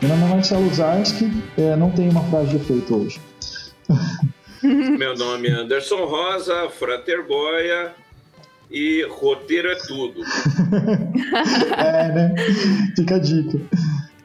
Meu nome é Marcelo Zarski, é, não tenho uma frase de efeito hoje. Meu nome é Anderson Rosa, Fraterboia e roteiro é tudo. é, né? Fica a dica.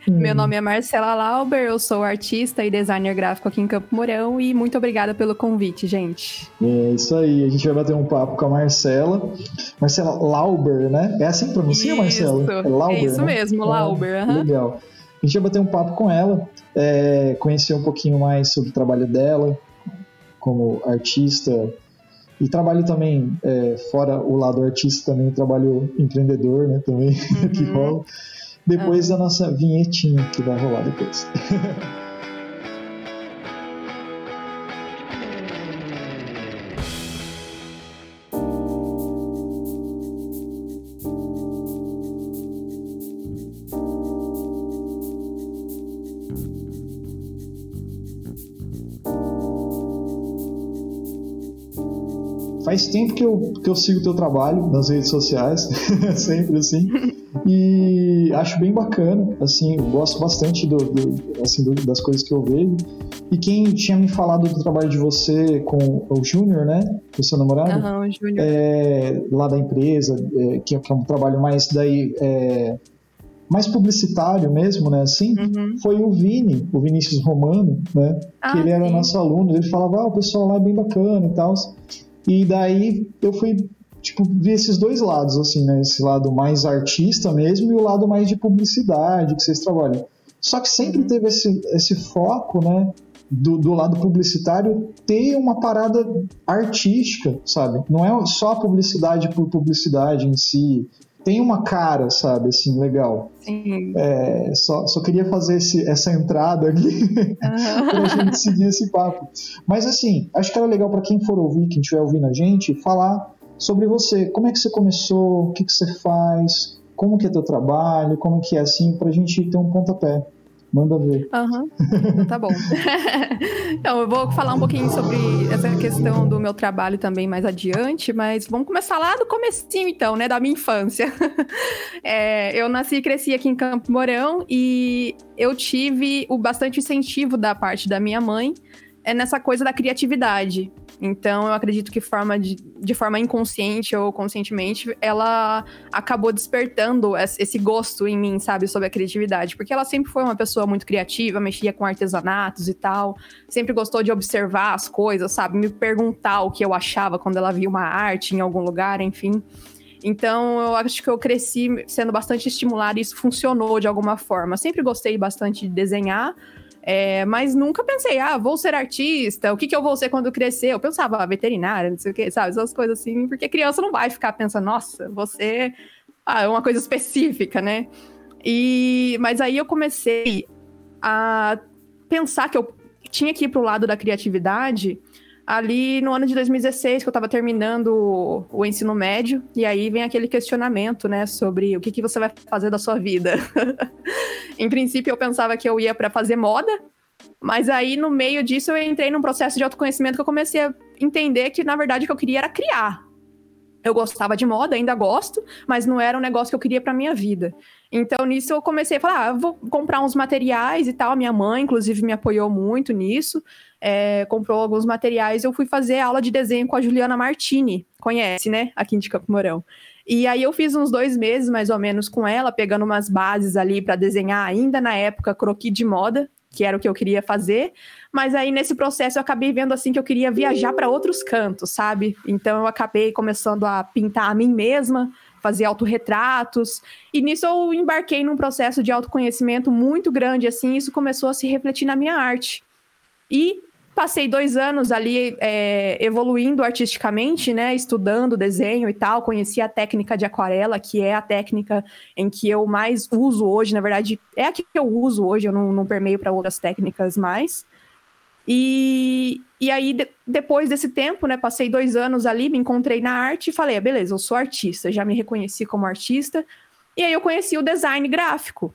Meu nome é Marcela Lauber, eu sou artista e designer gráfico aqui em Campo Mourão e muito obrigada pelo convite, gente. É isso aí, a gente vai bater um papo com a Marcela. Marcela Lauber, né? É assim que pronuncia, isso, Marcela? É, Lauber, é isso né? mesmo, Lauber. Uhum. Legal. A gente vai bater um papo com ela, é, conhecer um pouquinho mais sobre o trabalho dela como artista e trabalho também, é, fora o lado artista, também trabalho empreendedor, né? Também uhum. que rola. Depois uhum. a nossa vinhetinha que vai rolar depois. faz tempo que eu, que eu sigo o teu trabalho nas redes sociais, sempre assim, e acho bem bacana, assim, gosto bastante do, do assim, do, das coisas que eu vejo. E quem tinha me falado do trabalho de você com o Júnior, né? O seu namorado? Aham, o Júnior. É, lá da empresa, é, que, que, é um trabalho mais daí. É, mais publicitário mesmo, né? Assim, uhum. foi o Vini, o Vinícius Romano, né? Ah, que ele era sim. nosso aluno. Ele falava, ah, o pessoal lá é bem bacana e tal. E daí eu fui, tipo, ver esses dois lados, assim, né? Esse lado mais artista mesmo e o lado mais de publicidade que vocês trabalham. Só que sempre uhum. teve esse, esse foco, né? Do, do, lado publicitário ter uma parada artística, sabe? Não é só publicidade por publicidade em si, tem uma cara, sabe, assim, legal. Sim. É, só, só queria fazer esse, essa entrada aqui uhum. pra gente seguir esse papo. Mas assim, acho que era legal para quem for ouvir, quem estiver ouvindo a gente, falar sobre você. Como é que você começou? O que, que você faz? Como que é teu trabalho? Como que é assim? Pra gente ter um pontapé. Manda ver. Uhum. tá bom. então, eu vou falar um pouquinho sobre essa questão do meu trabalho também mais adiante, mas vamos começar lá do comecinho, então, né, da minha infância. é, eu nasci e cresci aqui em Campo Mourão e eu tive o bastante incentivo da parte da minha mãe é nessa coisa da criatividade. Então, eu acredito que forma de, de forma inconsciente ou conscientemente, ela acabou despertando esse gosto em mim, sabe, sobre a criatividade. Porque ela sempre foi uma pessoa muito criativa, mexia com artesanatos e tal. Sempre gostou de observar as coisas, sabe, me perguntar o que eu achava quando ela via uma arte em algum lugar, enfim. Então, eu acho que eu cresci sendo bastante estimulada e isso funcionou de alguma forma. Sempre gostei bastante de desenhar, é, mas nunca pensei, ah, vou ser artista, o que, que eu vou ser quando crescer? Eu pensava, ah, veterinária, não sei o que, sabe? Essas coisas assim, porque criança não vai ficar pensando, nossa, você ah, é uma coisa específica, né? E, mas aí eu comecei a pensar que eu tinha que ir pro lado da criatividade ali no ano de 2016, que eu estava terminando o ensino médio, e aí vem aquele questionamento, né, sobre o que, que você vai fazer da sua vida. em princípio, eu pensava que eu ia para fazer moda, mas aí no meio disso eu entrei num processo de autoconhecimento que eu comecei a entender que, na verdade, o que eu queria era criar. Eu gostava de moda, ainda gosto, mas não era um negócio que eu queria para minha vida. Então, nisso eu comecei a falar, ah, vou comprar uns materiais e tal. Minha mãe, inclusive, me apoiou muito nisso é, comprou alguns materiais, eu fui fazer aula de desenho com a Juliana Martini, conhece, né? Aqui de Campo Mourão. E aí eu fiz uns dois meses, mais ou menos, com ela, pegando umas bases ali para desenhar ainda na época croquis de moda, que era o que eu queria fazer. Mas aí nesse processo eu acabei vendo assim que eu queria viajar para outros cantos, sabe? Então eu acabei começando a pintar a mim mesma, fazer autorretratos. E nisso eu embarquei num processo de autoconhecimento muito grande assim, isso começou a se refletir na minha arte. E passei dois anos ali é, evoluindo artisticamente, né? Estudando desenho e tal. Conheci a técnica de aquarela, que é a técnica em que eu mais uso hoje. Na verdade, é a que eu uso hoje, eu não, não permeio para outras técnicas mais. E, e aí, de, depois desse tempo, né? Passei dois anos ali, me encontrei na arte e falei: ah, beleza, eu sou artista, já me reconheci como artista. E aí eu conheci o design gráfico,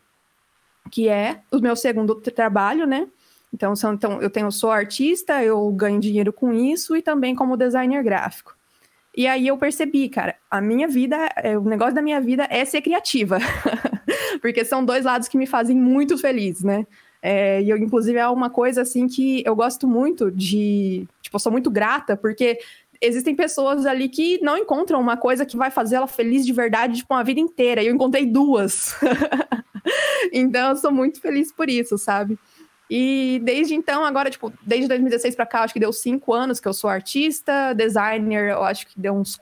que é o meu segundo trabalho, né? Então, são, então eu tenho, sou artista, eu ganho dinheiro com isso e também como designer gráfico. E aí eu percebi, cara, a minha vida, é, o negócio da minha vida é ser criativa. porque são dois lados que me fazem muito feliz, né? É, e eu, inclusive, é uma coisa assim que eu gosto muito de. Tipo, eu sou muito grata, porque existem pessoas ali que não encontram uma coisa que vai fazer ela feliz de verdade, tipo, uma vida inteira. E eu encontrei duas. então, eu sou muito feliz por isso, sabe? E desde então, agora, tipo, desde 2016 para cá, acho que deu cinco anos que eu sou artista, designer, eu acho que deu uns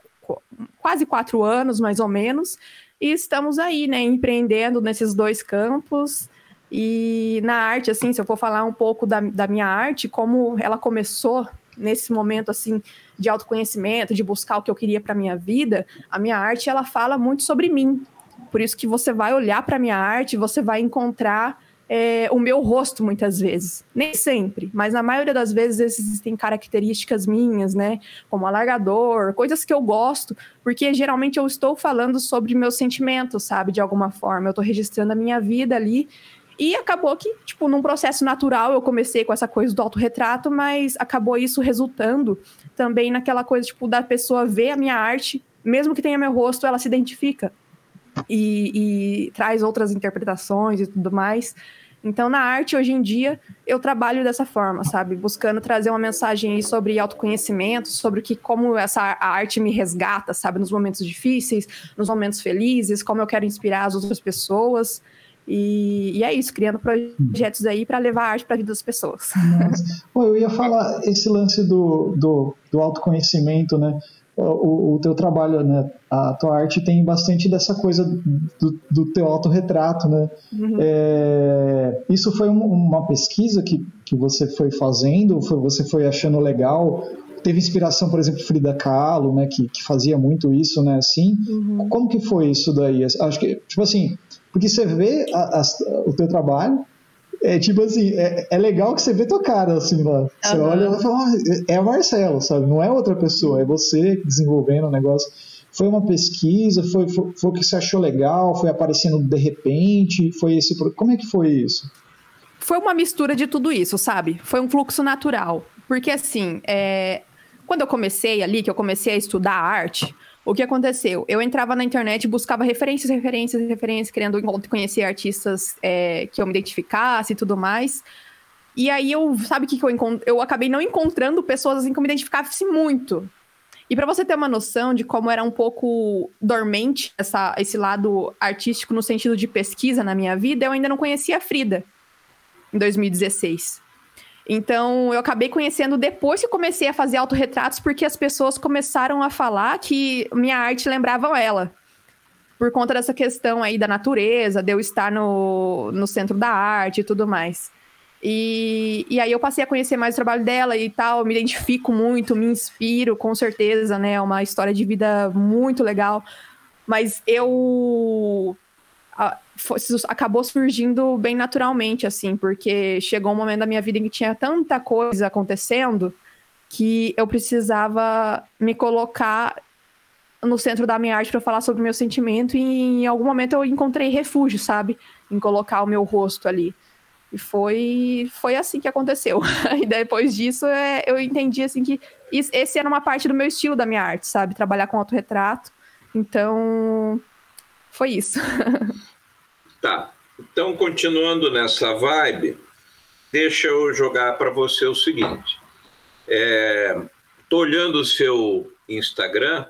quase quatro anos, mais ou menos. E estamos aí, né, empreendendo nesses dois campos. E na arte, assim, se eu for falar um pouco da, da minha arte, como ela começou nesse momento, assim, de autoconhecimento, de buscar o que eu queria para minha vida, a minha arte, ela fala muito sobre mim. Por isso que você vai olhar para minha arte, você vai encontrar é, o meu rosto muitas vezes. Nem sempre, mas na maioria das vezes existem características minhas, né? Como alargador, coisas que eu gosto, porque geralmente eu estou falando sobre meus sentimentos, sabe? De alguma forma. Eu estou registrando a minha vida ali. E acabou que, tipo, num processo natural eu comecei com essa coisa do autorretrato, mas acabou isso resultando também naquela coisa, tipo, da pessoa ver a minha arte, mesmo que tenha meu rosto, ela se identifica e, e traz outras interpretações e tudo mais. Então, na arte, hoje em dia, eu trabalho dessa forma, sabe? Buscando trazer uma mensagem sobre autoconhecimento, sobre que, como essa arte me resgata, sabe? Nos momentos difíceis, nos momentos felizes, como eu quero inspirar as outras pessoas. E, e é isso, criando projetos aí para levar a arte para a vida das pessoas. Pô, eu ia falar esse lance do, do, do autoconhecimento, né? o, o teu trabalho, né? A tua arte tem bastante dessa coisa do, do teu autorretrato, né? Uhum. É, isso foi um, uma pesquisa que, que você foi fazendo, foi, você foi achando legal? Teve inspiração, por exemplo, Frida Kahlo, né? Que, que fazia muito isso, né? Assim, uhum. como que foi isso daí? Acho que, tipo assim, porque você vê a, a, o teu trabalho, é tipo assim, é, é legal que você vê tua cara assim lá. Você uhum. olha e fala, ah, é o Marcelo, sabe? Não é outra pessoa, é você desenvolvendo o negócio. Foi uma pesquisa, foi, foi, foi o que você achou legal, foi aparecendo de repente, foi esse. Como é que foi isso? Foi uma mistura de tudo isso, sabe? Foi um fluxo natural. Porque assim, é... quando eu comecei ali, que eu comecei a estudar arte, o que aconteceu? Eu entrava na internet, buscava referências, referências, referências, querendo conhecer artistas é, que eu me identificasse e tudo mais. E aí eu, sabe o que, que eu? Eu acabei não encontrando pessoas assim que eu me identificasse muito. E para você ter uma noção de como era um pouco dormente essa, esse lado artístico no sentido de pesquisa na minha vida, eu ainda não conhecia a Frida em 2016. Então, eu acabei conhecendo depois que comecei a fazer autorretratos, porque as pessoas começaram a falar que minha arte lembrava ela. Por conta dessa questão aí da natureza, de eu estar no, no centro da arte e tudo mais. E, e aí eu passei a conhecer mais o trabalho dela e tal, me identifico muito, me inspiro, com certeza, né? É uma história de vida muito legal. Mas eu foi, acabou surgindo bem naturalmente, assim, porque chegou um momento da minha vida em que tinha tanta coisa acontecendo que eu precisava me colocar no centro da minha arte para falar sobre o meu sentimento e em algum momento eu encontrei refúgio, sabe? Em colocar o meu rosto ali. E foi, foi assim que aconteceu. e depois disso é, eu entendi assim que esse era uma parte do meu estilo da minha arte, sabe? Trabalhar com autorretrato. Então, foi isso. tá. Então, continuando nessa vibe, deixa eu jogar para você o seguinte. Estou é, olhando o seu Instagram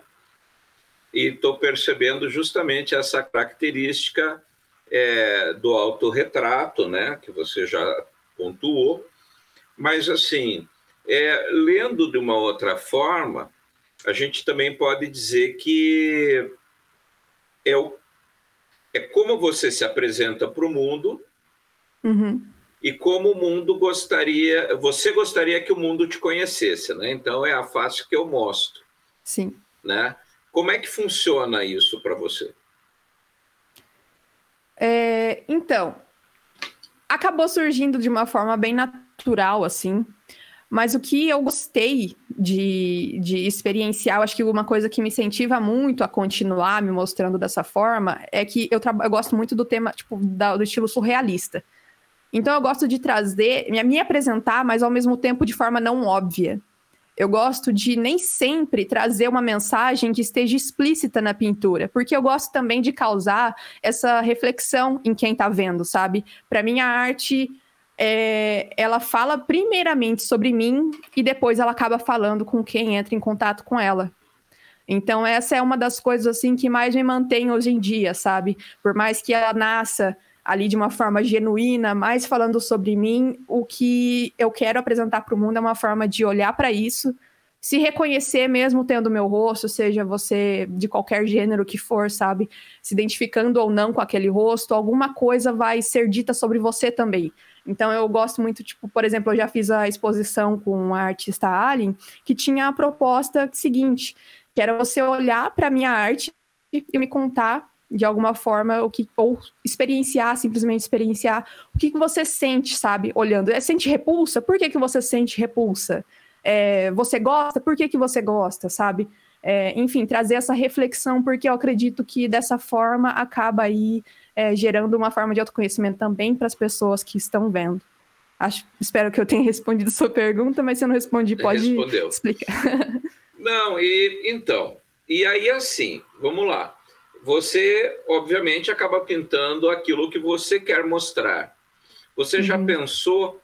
e estou percebendo justamente essa característica é, do autorretrato, né, que você já pontuou, mas assim, é, lendo de uma outra forma, a gente também pode dizer que é, o, é como você se apresenta para o mundo uhum. e como o mundo gostaria, você gostaria que o mundo te conhecesse, né? Então é a face que eu mostro. Sim. Né? Como é que funciona isso para você? É, então, acabou surgindo de uma forma bem natural, assim. Mas o que eu gostei de, de experienciar, acho que uma coisa que me incentiva muito a continuar me mostrando dessa forma é que eu, eu gosto muito do tema, tipo, da, do estilo surrealista. Então eu gosto de trazer, me, apresentar, mas ao mesmo tempo de forma não óbvia. eu gosto de nem sempre trazer uma mensagem que esteja explícita na pintura, porque eu gosto também de causar essa reflexão em quem está vendo, sabe? Para mim, a arte é, ela fala primeiramente sobre mim e depois ela acaba falando com quem entra em contato com ela. Então, essa é uma das coisas assim que mais me mantém hoje em dia, sabe? Por mais que ela nasça ali de uma forma genuína, mais falando sobre mim, o que eu quero apresentar para o mundo é uma forma de olhar para isso, se reconhecer mesmo tendo meu rosto, seja você de qualquer gênero que for, sabe? Se identificando ou não com aquele rosto, alguma coisa vai ser dita sobre você também. Então eu gosto muito, tipo, por exemplo, eu já fiz a exposição com a artista Alien, que tinha a proposta seguinte, que era você olhar para minha arte e me contar de alguma forma o que ou experienciar, simplesmente experienciar o que, que você sente, sabe, olhando. É, sente repulsa? Por que, que você sente repulsa? É, você gosta? Por que, que você gosta, sabe? É, enfim, trazer essa reflexão, porque eu acredito que dessa forma acaba aí é, gerando uma forma de autoconhecimento também para as pessoas que estão vendo. Acho, espero que eu tenha respondido sua pergunta, mas se eu não respondi, pode Respondeu. explicar. Não, e então, e aí assim, vamos lá. Você, obviamente, acaba pintando aquilo que você quer mostrar. Você uhum. já pensou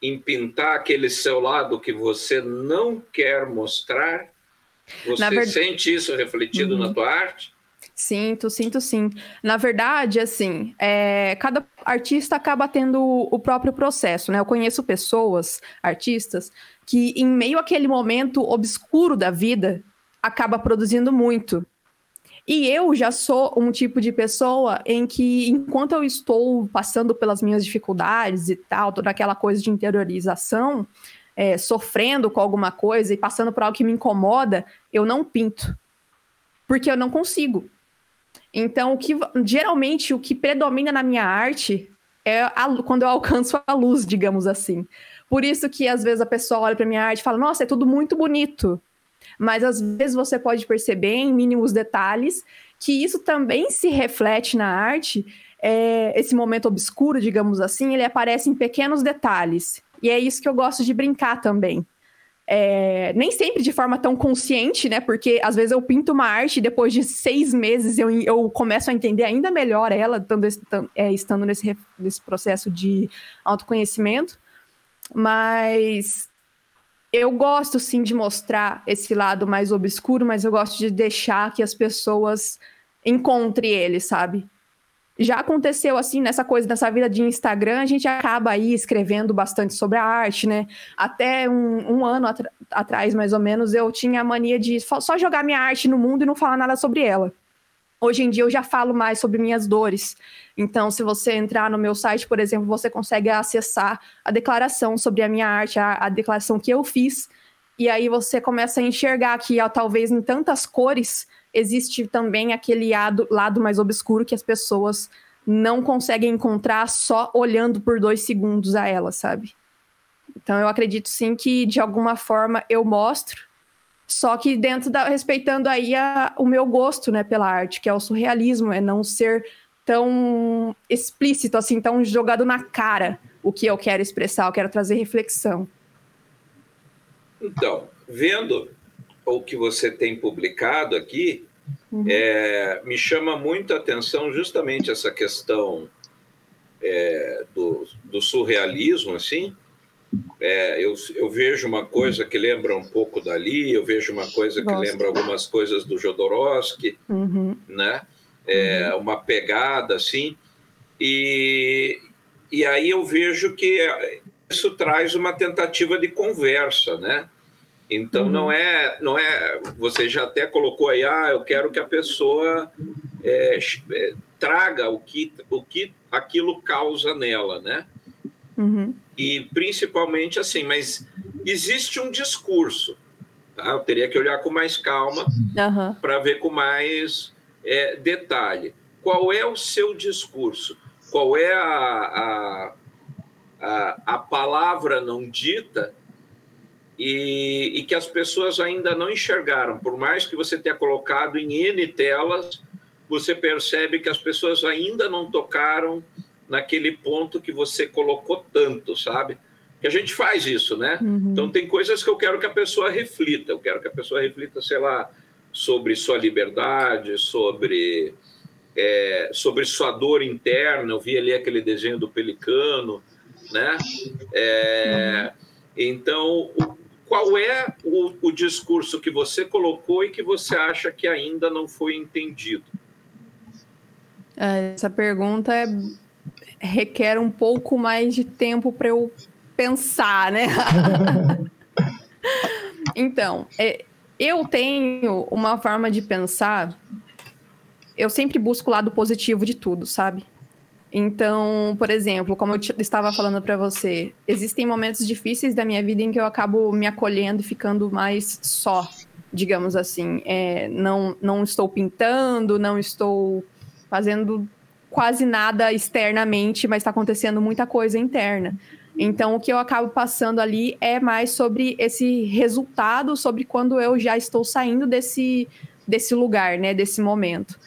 em pintar aquele seu lado que você não quer mostrar? Você verdade... sente isso refletido uhum. na tua arte? Sinto, sinto sim. Na verdade, assim, é, cada artista acaba tendo o próprio processo, né? Eu conheço pessoas, artistas, que em meio àquele momento obscuro da vida, acaba produzindo muito. E eu já sou um tipo de pessoa em que, enquanto eu estou passando pelas minhas dificuldades e tal, toda aquela coisa de interiorização, é, sofrendo com alguma coisa e passando por algo que me incomoda, eu não pinto. Porque eu não consigo. Então, o que geralmente o que predomina na minha arte é a, quando eu alcanço a luz, digamos assim. Por isso que às vezes a pessoa olha para minha arte e fala: "Nossa, é tudo muito bonito" mas às vezes você pode perceber em mínimos detalhes que isso também se reflete na arte. É, esse momento obscuro, digamos assim, ele aparece em pequenos detalhes. E é isso que eu gosto de brincar também. É, nem sempre de forma tão consciente, né? Porque às vezes eu pinto uma arte e depois de seis meses eu, eu começo a entender ainda melhor ela, estando, é, estando nesse, nesse processo de autoconhecimento. Mas eu gosto sim de mostrar esse lado mais obscuro, mas eu gosto de deixar que as pessoas encontrem ele, sabe? Já aconteceu assim nessa coisa nessa vida de Instagram, a gente acaba aí escrevendo bastante sobre a arte, né? Até um, um ano atrás, mais ou menos, eu tinha a mania de só jogar minha arte no mundo e não falar nada sobre ela. Hoje em dia eu já falo mais sobre minhas dores. Então, se você entrar no meu site, por exemplo, você consegue acessar a declaração sobre a minha arte, a, a declaração que eu fiz. E aí você começa a enxergar que, ó, talvez em tantas cores, existe também aquele lado, lado mais obscuro que as pessoas não conseguem encontrar só olhando por dois segundos a ela, sabe? Então eu acredito sim que de alguma forma eu mostro só que dentro da respeitando aí a, o meu gosto, né, pela arte, que é o surrealismo, é não ser tão explícito assim, tão jogado na cara o que eu quero expressar, eu quero trazer reflexão. Então, vendo o que você tem publicado aqui, uhum. é, me chama muito a atenção justamente essa questão é, do, do surrealismo, assim, é, eu, eu, vejo uma coisa que lembra um pouco dali, eu vejo uma coisa que Gosto. lembra algumas coisas do Jodorowsky, uhum. né? É, uhum. Uma pegada assim. E, e aí eu vejo que isso traz uma tentativa de conversa, né? Então uhum. não é, não é. Você já até colocou aí, ah, eu quero que a pessoa é, é traga o que, o que aquilo causa nela, né? Uhum. E principalmente assim, mas existe um discurso. Tá? Eu teria que olhar com mais calma uhum. para ver com mais é, detalhe. Qual é o seu discurso? Qual é a, a, a, a palavra não dita e, e, que as pessoas ainda não enxergaram? Por mais que você tenha colocado em N telas, você percebe que as pessoas ainda não tocaram naquele ponto que você colocou tanto, sabe? que a gente faz isso, né? Uhum. Então tem coisas que eu quero que a pessoa reflita, eu quero que a pessoa reflita, sei lá, sobre sua liberdade, sobre é, sobre sua dor interna. Eu vi ali aquele desenho do pelicano, né? É, então, qual é o, o discurso que você colocou e que você acha que ainda não foi entendido? É, essa pergunta é, requer um pouco mais de tempo para eu pensar, né? então, é, eu tenho uma forma de pensar. Eu sempre busco o lado positivo de tudo, sabe? Então, por exemplo, como eu estava falando para você, existem momentos difíceis da minha vida em que eu acabo me acolhendo e ficando mais só, digamos assim. É, não, não estou pintando, não estou fazendo quase nada externamente, mas está acontecendo muita coisa interna. Então, o que eu acabo passando ali é mais sobre esse resultado, sobre quando eu já estou saindo desse, desse lugar, né, desse momento.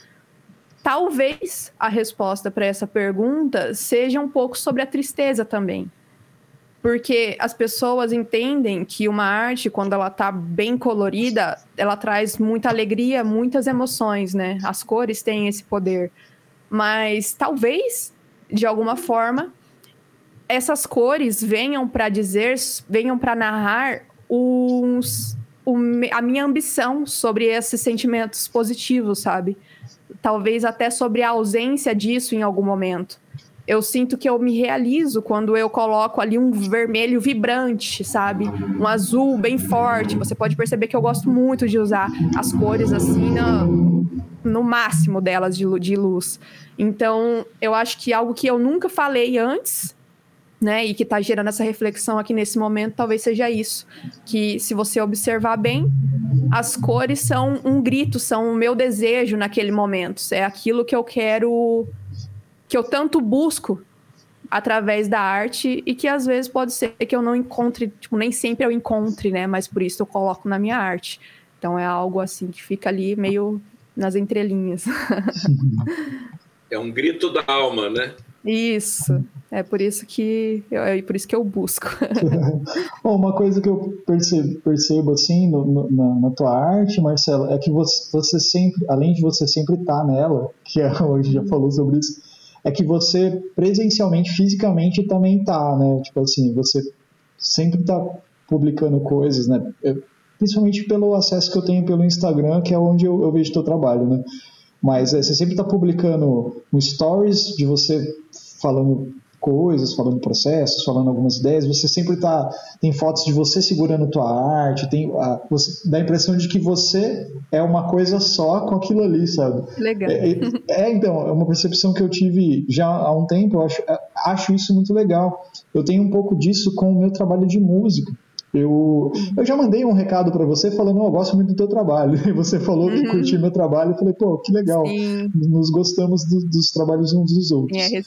Talvez a resposta para essa pergunta seja um pouco sobre a tristeza também. Porque as pessoas entendem que uma arte, quando ela está bem colorida, ela traz muita alegria, muitas emoções, né? As cores têm esse poder. Mas talvez, de alguma forma, essas cores venham para dizer, venham para narrar uns, a minha ambição sobre esses sentimentos positivos, sabe? Talvez até sobre a ausência disso em algum momento. Eu sinto que eu me realizo quando eu coloco ali um vermelho vibrante, sabe? Um azul bem forte. Você pode perceber que eu gosto muito de usar as cores assim no, no máximo delas de, de luz. Então, eu acho que algo que eu nunca falei antes né, e que está gerando essa reflexão aqui nesse momento, talvez seja isso. Que se você observar bem, as cores são um grito, são o meu desejo naquele momento. É aquilo que eu quero, que eu tanto busco através da arte e que às vezes pode ser que eu não encontre, tipo, nem sempre eu encontre, né? Mas por isso eu coloco na minha arte. Então é algo assim que fica ali meio nas entrelinhas. É um grito da alma, né? Isso. É por isso que eu, é por isso que eu busco. Bom, uma coisa que eu percebo, percebo assim no, no, na, na, tua arte, Marcelo, é que você, você sempre, além de você sempre estar tá nela, que a hoje já falou sobre isso, é que você presencialmente, fisicamente também tá, né? Tipo assim, você sempre tá publicando coisas, né? Eu, principalmente pelo acesso que eu tenho pelo Instagram, que é onde eu, eu vejo teu trabalho, né? Mas é, você sempre está publicando um stories de você falando coisas, falando processos, falando algumas ideias, você sempre tá tem fotos de você segurando tua arte, tem a, você dá a impressão de que você é uma coisa só com aquilo ali, sabe? Legal. É, é, é então, é uma percepção que eu tive já há um tempo, eu acho, é, acho isso muito legal. Eu tenho um pouco disso com o meu trabalho de música. Eu, eu já mandei um recado para você falando, oh, eu gosto muito do teu trabalho. E você falou uhum. que curtiu meu trabalho. Eu falei, pô, que legal. Sim. Nos gostamos do, dos trabalhos uns dos outros. É,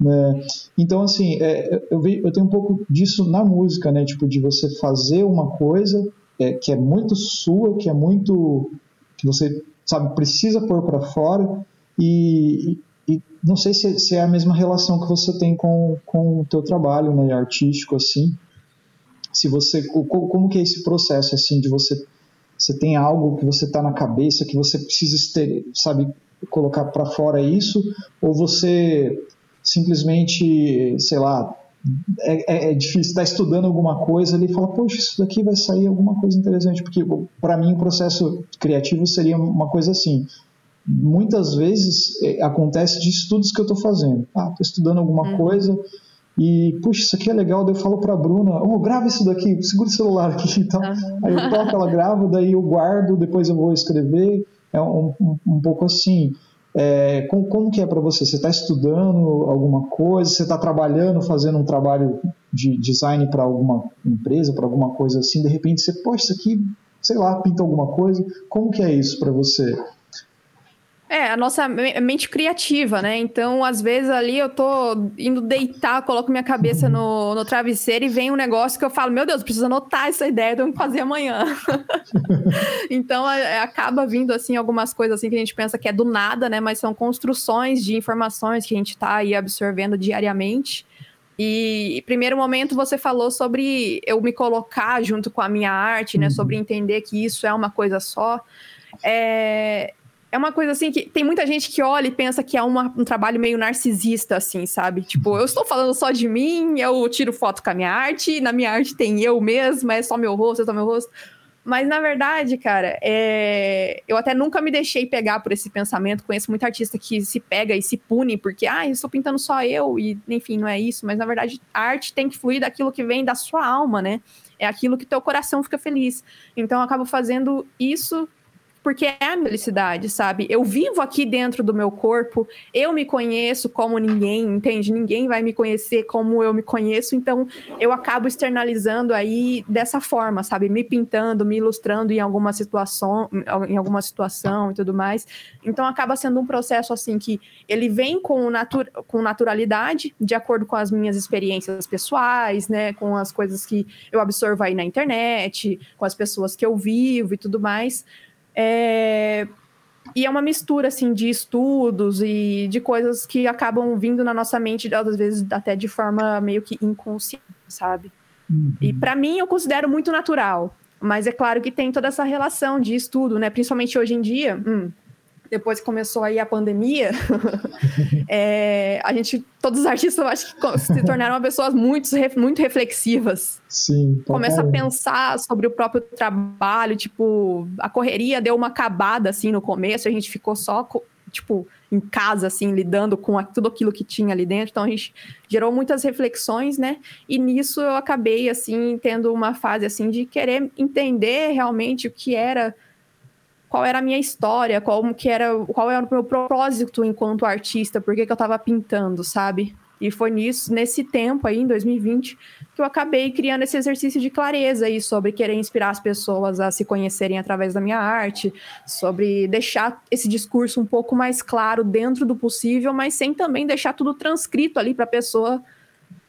né? Então, assim, é, eu, vi, eu tenho um pouco disso na música, né? Tipo, de você fazer uma coisa é, que é muito sua, que é muito. que você, sabe, precisa pôr para fora e, e, e, não sei se, se, é a mesma relação que você tem com, com o teu trabalho, né? Artístico, assim. Se você. Como que é esse processo, assim, de você. Você tem algo que você está na cabeça, que você precisa, ter, sabe, colocar para fora isso, ou você simplesmente, sei lá, é, é, é difícil estar tá estudando alguma coisa ali e fala, poxa, isso daqui vai sair alguma coisa interessante, porque para mim o processo criativo seria uma coisa assim. Muitas vezes é, acontece de estudos que eu estou fazendo. Ah, estou estudando alguma uhum. coisa e, puxa, isso aqui é legal. Daí eu falo para a Bruna, oh, grava isso daqui, segura o celular aqui. Então, uhum. Aí eu toco, ela grava, daí eu guardo, depois eu vou escrever. É um, um, um pouco assim. É, como, como, que é para você? Você está estudando alguma coisa? Você está trabalhando, fazendo um trabalho de design para alguma empresa, para alguma coisa assim? De repente você, poxa, isso aqui, sei lá, pinta alguma coisa. Como que é isso para você? É, a nossa mente criativa, né? Então, às vezes ali eu tô indo deitar, coloco minha cabeça no, no travesseiro e vem um negócio que eu falo, meu Deus, preciso anotar essa ideia, tenho que fazer amanhã. então, é, acaba vindo, assim, algumas coisas assim que a gente pensa que é do nada, né? Mas são construções de informações que a gente tá aí absorvendo diariamente. E primeiro momento você falou sobre eu me colocar junto com a minha arte, né? Uhum. Sobre entender que isso é uma coisa só. É, é uma coisa assim que tem muita gente que olha e pensa que é uma, um trabalho meio narcisista, assim, sabe? Tipo, eu estou falando só de mim, eu tiro foto com a minha arte, na minha arte tem eu mesma, é só meu rosto, é só meu rosto. Mas, na verdade, cara, é... eu até nunca me deixei pegar por esse pensamento. Conheço muito artista que se pega e se pune porque, ah, eu estou pintando só eu, e enfim, não é isso. Mas, na verdade, a arte tem que fluir daquilo que vem da sua alma, né? É aquilo que teu coração fica feliz. Então, eu acabo fazendo isso porque é a felicidade, sabe? Eu vivo aqui dentro do meu corpo, eu me conheço como ninguém, entende? Ninguém vai me conhecer como eu me conheço, então eu acabo externalizando aí dessa forma, sabe? Me pintando, me ilustrando em alguma situação, em alguma situação e tudo mais. Então acaba sendo um processo assim que ele vem com, natur com naturalidade, de acordo com as minhas experiências pessoais, né? Com as coisas que eu absorvo aí na internet, com as pessoas que eu vivo e tudo mais. É... E é uma mistura, assim, de estudos e de coisas que acabam vindo na nossa mente, às vezes até de forma meio que inconsciente, sabe? Uhum. E para mim, eu considero muito natural. Mas é claro que tem toda essa relação de estudo, né? Principalmente hoje em dia. Hum, depois que começou aí a pandemia, é, a gente, todos os artistas, acho que se tornaram pessoas muito, muito reflexivas. Sim. Começa a pensar sobre o próprio trabalho, tipo, a correria deu uma acabada, assim, no começo, a gente ficou só, tipo, em casa, assim, lidando com tudo aquilo que tinha ali dentro, então a gente gerou muitas reflexões, né, e nisso eu acabei, assim, tendo uma fase, assim, de querer entender realmente o que era qual era a minha história, qual que era, qual era o meu propósito enquanto artista, por que, que eu estava pintando, sabe? E foi nisso, nesse tempo aí, em 2020, que eu acabei criando esse exercício de clareza aí sobre querer inspirar as pessoas a se conhecerem através da minha arte, sobre deixar esse discurso um pouco mais claro dentro do possível, mas sem também deixar tudo transcrito ali para a pessoa,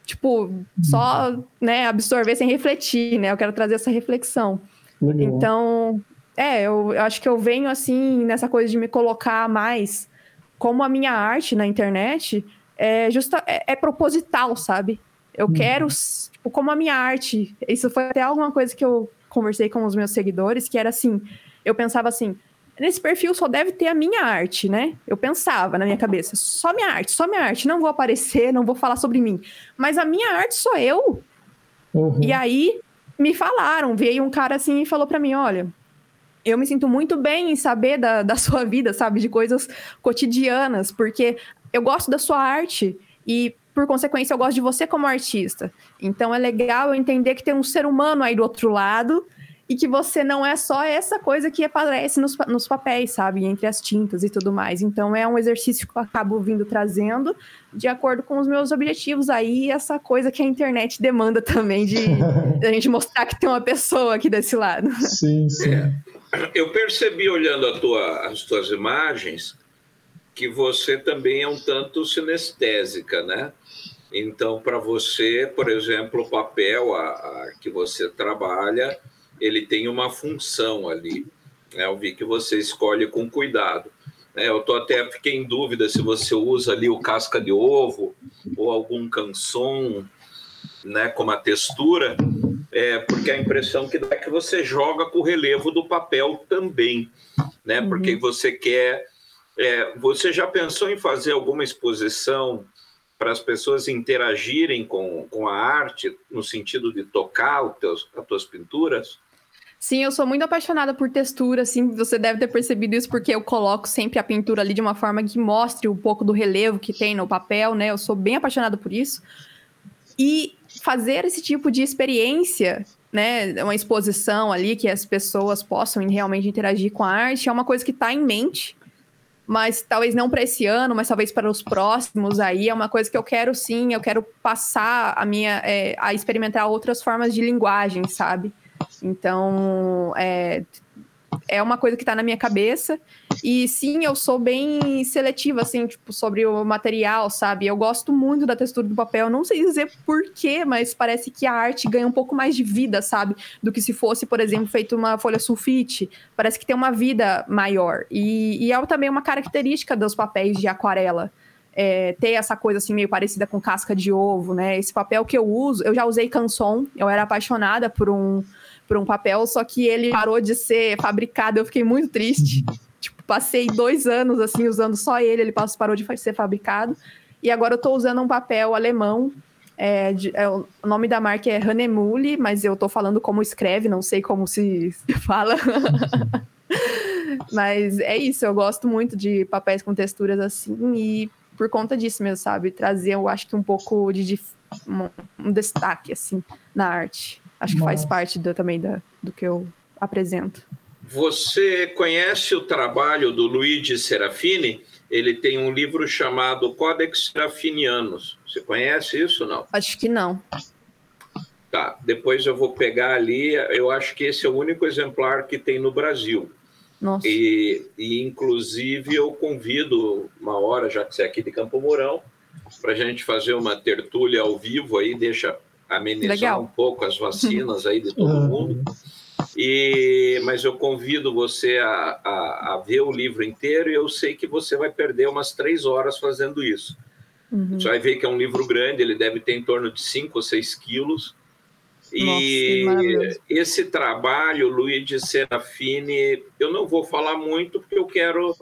tipo, só, né, absorver sem refletir, né? Eu quero trazer essa reflexão. Legal. Então, é, eu, eu acho que eu venho assim nessa coisa de me colocar mais como a minha arte na internet é justa é, é proposital, sabe? Eu uhum. quero tipo, como a minha arte. Isso foi até alguma coisa que eu conversei com os meus seguidores, que era assim, eu pensava assim, nesse perfil só deve ter a minha arte, né? Eu pensava na minha cabeça, só minha arte, só minha arte, não vou aparecer, não vou falar sobre mim. Mas a minha arte sou eu. Uhum. E aí me falaram, veio um cara assim e falou para mim, olha, eu me sinto muito bem em saber da, da sua vida, sabe? De coisas cotidianas, porque eu gosto da sua arte e, por consequência, eu gosto de você como artista. Então é legal eu entender que tem um ser humano aí do outro lado e que você não é só essa coisa que aparece nos, nos papéis, sabe? Entre as tintas e tudo mais. Então é um exercício que eu acabo vindo trazendo de acordo com os meus objetivos aí, essa coisa que a internet demanda também de, de a gente mostrar que tem uma pessoa aqui desse lado. Sim, sim. É. Eu percebi olhando tua, as tuas imagens que você também é um tanto sinestésica, né? Então, para você, por exemplo, o papel a, a, que você trabalha, ele tem uma função ali. Né? Eu vi que você escolhe com cuidado. Né? Eu tô até fiquei em dúvida se você usa ali o casca de ovo ou algum canson, né, como a textura, é, porque a impressão que dá é que você joga com o relevo do papel também, né? Uhum. Porque você quer. É, você já pensou em fazer alguma exposição para as pessoas interagirem com, com a arte, no sentido de tocar teus, as tuas pinturas? Sim, eu sou muito apaixonada por textura, assim, você deve ter percebido isso, porque eu coloco sempre a pintura ali de uma forma que mostre um pouco do relevo que tem no papel, né? Eu sou bem apaixonada por isso. E fazer esse tipo de experiência, né, uma exposição ali que as pessoas possam realmente interagir com a arte, é uma coisa que está em mente, mas talvez não para esse ano, mas talvez para os próximos aí, é uma coisa que eu quero sim, eu quero passar a minha, é, a experimentar outras formas de linguagem, sabe? Então, é, é uma coisa que está na minha cabeça. E sim, eu sou bem seletiva, assim, tipo, sobre o material, sabe? Eu gosto muito da textura do papel. Não sei dizer porquê, mas parece que a arte ganha um pouco mais de vida, sabe? Do que se fosse, por exemplo, feito uma folha sulfite. Parece que tem uma vida maior. E, e é também uma característica dos papéis de aquarela. é, ter essa coisa assim meio parecida com casca de ovo, né? Esse papel que eu uso, eu já usei canson, eu era apaixonada por um, por um papel, só que ele parou de ser fabricado, eu fiquei muito triste. tipo, passei dois anos assim usando só ele, ele parou de ser fabricado. E agora eu estou usando um papel alemão. É, de, é, o nome da marca é Hanemule, mas eu estou falando como escreve, não sei como se fala. mas é isso, eu gosto muito de papéis com texturas assim e por conta disso mesmo, sabe? Trazer, eu acho que um pouco de, de um, um, destaque, assim, na arte. Acho que faz parte do, também da, do que eu apresento. Você conhece o trabalho do Luigi Serafini? Ele tem um livro chamado Codex Serafinianos. Você conhece isso não? Acho que não. Tá, depois eu vou pegar ali. Eu acho que esse é o único exemplar que tem no Brasil. Nossa. E, e, inclusive, eu convido uma hora, já que você é aqui de Campo Mourão, para a gente fazer uma tertúlia ao vivo aí, deixa amenizar Legal. um pouco as vacinas aí de todo mundo. E, mas eu convido você a, a, a, ver o livro inteiro e eu sei que você vai perder umas três horas fazendo isso. Uhum. Você vai ver que é um livro grande, ele deve ter em torno de 5 ou 6 quilos. E Nossa, esse trabalho, Luigi Serafini, eu não vou falar muito porque eu quero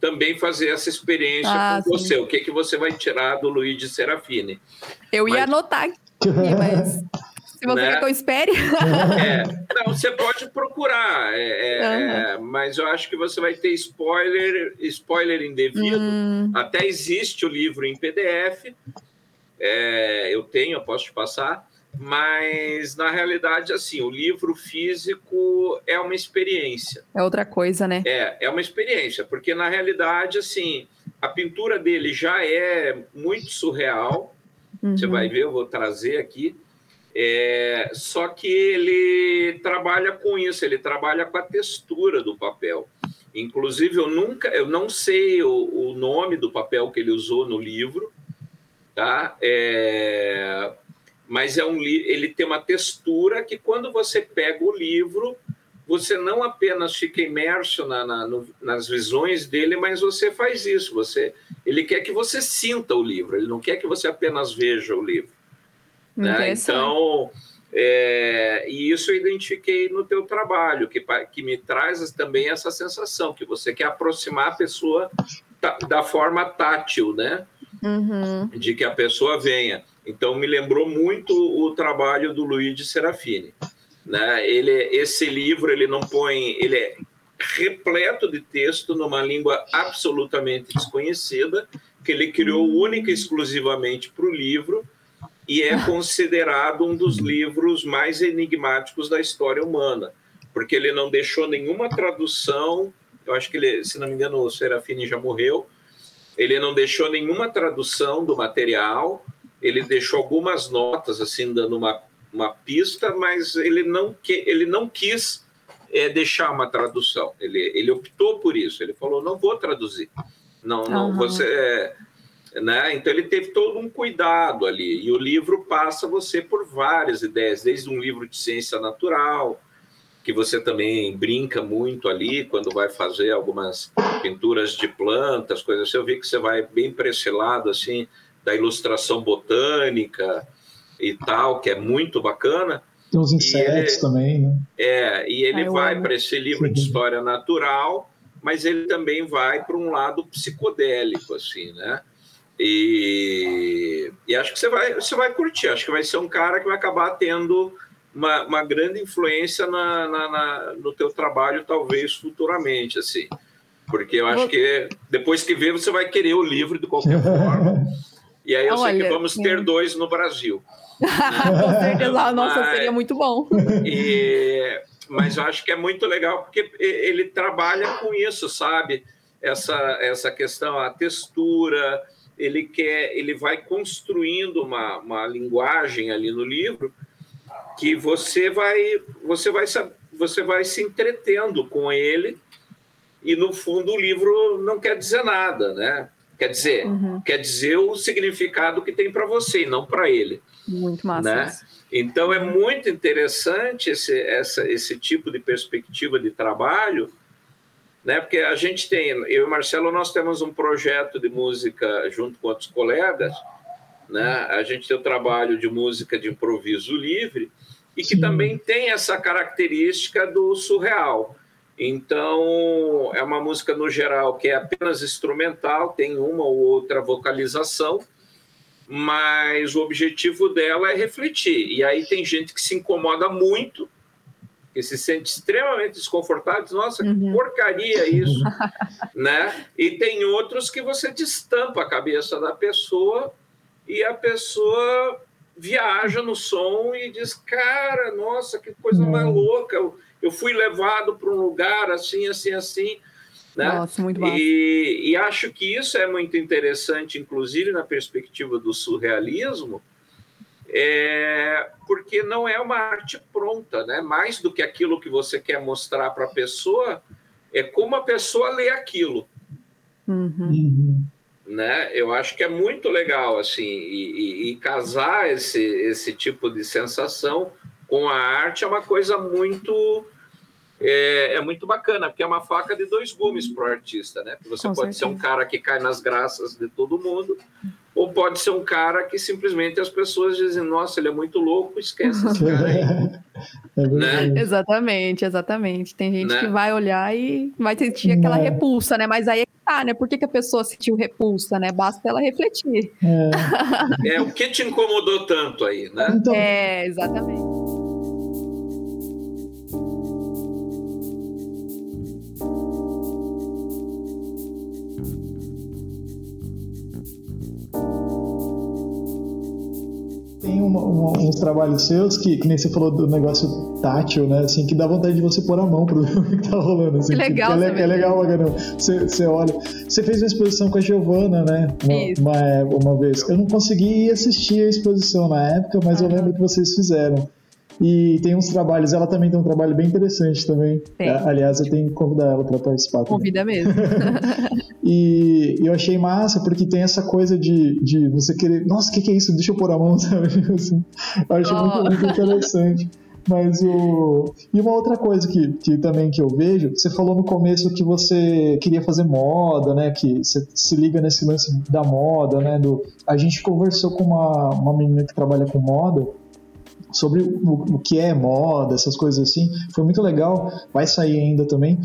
também fazer essa experiência ah, com sim. você. O que, que você vai tirar do Luigi Serafini? Eu ia anotar mas se você né? quer que eu espere. É, não, você pode procurar, é, é, uhum. mas eu acho que você vai ter spoiler, spoiler indevido. Hum. Até existe o livro em PDF. É, eu tenho, eu posso te passar mas na realidade assim o livro físico é uma experiência é outra coisa né é é uma experiência porque na realidade assim a pintura dele já é muito surreal uhum. você vai ver eu vou trazer aqui. É, só que ele trabalha com isso ele trabalha com a textura do papel. Inclusive eu nunca eu não sei o, o nome do papel que ele usou no livro tá? É, mas é um ele tem uma textura que quando você pega o livro você não apenas fica imerso na, na, no, nas visões dele, mas você faz isso. Você, ele quer que você sinta o livro. Ele não quer que você apenas veja o livro. Né? Então, é, e isso eu identifiquei no teu trabalho, que, que me traz também essa sensação que você quer aproximar a pessoa da, da forma tátil, né? Uhum. De que a pessoa venha. Então me lembrou muito o trabalho do Luigi Serafini. Né? Ele, esse livro ele não põe, ele é repleto de texto numa língua absolutamente desconhecida que ele criou única e exclusivamente para o livro e é considerado um dos livros mais enigmáticos da história humana, porque ele não deixou nenhuma tradução. Eu acho que ele, se não me engano, o Serafini já morreu. Ele não deixou nenhuma tradução do material ele deixou algumas notas assim dando uma, uma pista, mas ele não que ele não quis é, deixar uma tradução. Ele ele optou por isso. Ele falou não vou traduzir. Não não uhum. você é, né? Então ele teve todo um cuidado ali e o livro passa você por várias ideias, desde um livro de ciência natural que você também brinca muito ali quando vai fazer algumas pinturas de plantas, coisas assim. Eu vi que você vai bem para esse lado assim da ilustração botânica e tal, que é muito bacana. Tem os insetos ele, também, né? É, e ele vai para esse livro de história natural, mas ele também vai para um lado psicodélico, assim, né? E, e, acho que você vai, você vai curtir. Acho que vai ser um cara que vai acabar tendo uma, uma grande influência na, na, na, no teu trabalho, talvez futuramente, assim. Porque eu acho que depois que ver, você vai querer o livro de qualquer forma. E aí eu Olha, sei que vamos ter dois no Brasil. Com certeza, nossa, mas, seria muito bom. E, mas eu acho que é muito legal porque ele trabalha com isso, sabe? Essa, essa questão, a textura, ele quer, ele vai construindo uma, uma linguagem ali no livro que você vai, você vai, você vai se entretendo com ele e no fundo o livro não quer dizer nada, né? Quer dizer, uhum. quer dizer o significado que tem para você e não para ele. Muito massa. Né? Então é muito interessante esse, essa, esse tipo de perspectiva de trabalho, né? Porque a gente tem, eu e Marcelo, nós temos um projeto de música junto com outros colegas, né? A gente tem o trabalho de música de improviso livre e que Sim. também tem essa característica do surreal. Então, é uma música no geral que é apenas instrumental, tem uma ou outra vocalização, mas o objetivo dela é refletir. E aí tem gente que se incomoda muito, que se sente extremamente desconfortável, nossa, que uhum. porcaria isso, né? E tem outros que você destampa a cabeça da pessoa e a pessoa viaja no som e diz, cara, nossa, que coisa uhum. mais louca, eu, fui levado para um lugar assim, assim, assim, né? Nossa, muito bom. E, e acho que isso é muito interessante, inclusive na perspectiva do surrealismo, é, porque não é uma arte pronta, né? Mais do que aquilo que você quer mostrar para a pessoa, é como a pessoa lê aquilo. Uhum. uhum. Né? Eu acho que é muito legal assim e, e, e casar esse, esse tipo de sensação com a arte é uma coisa muito é, é, muito bacana, porque é uma faca de dois gumes para o artista, né? Porque você Com pode certeza. ser um cara que cai nas graças de todo mundo, ou pode ser um cara que simplesmente as pessoas dizem, nossa, ele é muito louco, esquece esse cara aí. é né? Exatamente, exatamente. Tem gente né? que vai olhar e vai sentir aquela repulsa, né? Mas aí é que tá, né? Por que, que a pessoa sentiu repulsa, né? Basta ela refletir. É, é o que te incomodou tanto aí, né? Então... É, exatamente. Uma, uma, uns trabalhos seus que, que nem você falou do negócio tátil, né? Assim, que dá vontade de você pôr a mão pro que tá rolando. Assim, que legal, que, é, que é legal, Maganão. Você, você olha. Você fez uma exposição com a Giovana, né? Uma, uma, uma, vez. Eu não consegui assistir a exposição na época, mas eu lembro que vocês fizeram. E tem uns trabalhos, ela também tem um trabalho bem interessante também. Tem. Aliás, eu tenho que convidar ela para participar. Convida mesmo. e eu achei massa porque tem essa coisa de, de você querer, nossa, o que, que, é isso? Deixa eu pôr a mão, sabe? Assim, eu acho oh. muito, muito interessante. Mas o. E uma outra coisa que, que também que eu vejo, você falou no começo que você queria fazer moda, né? Que você se liga nesse lance da moda, né? Do... A gente conversou com uma, uma menina que trabalha com moda sobre o, o, que é moda, essas coisas assim. Foi muito legal, vai sair ainda também.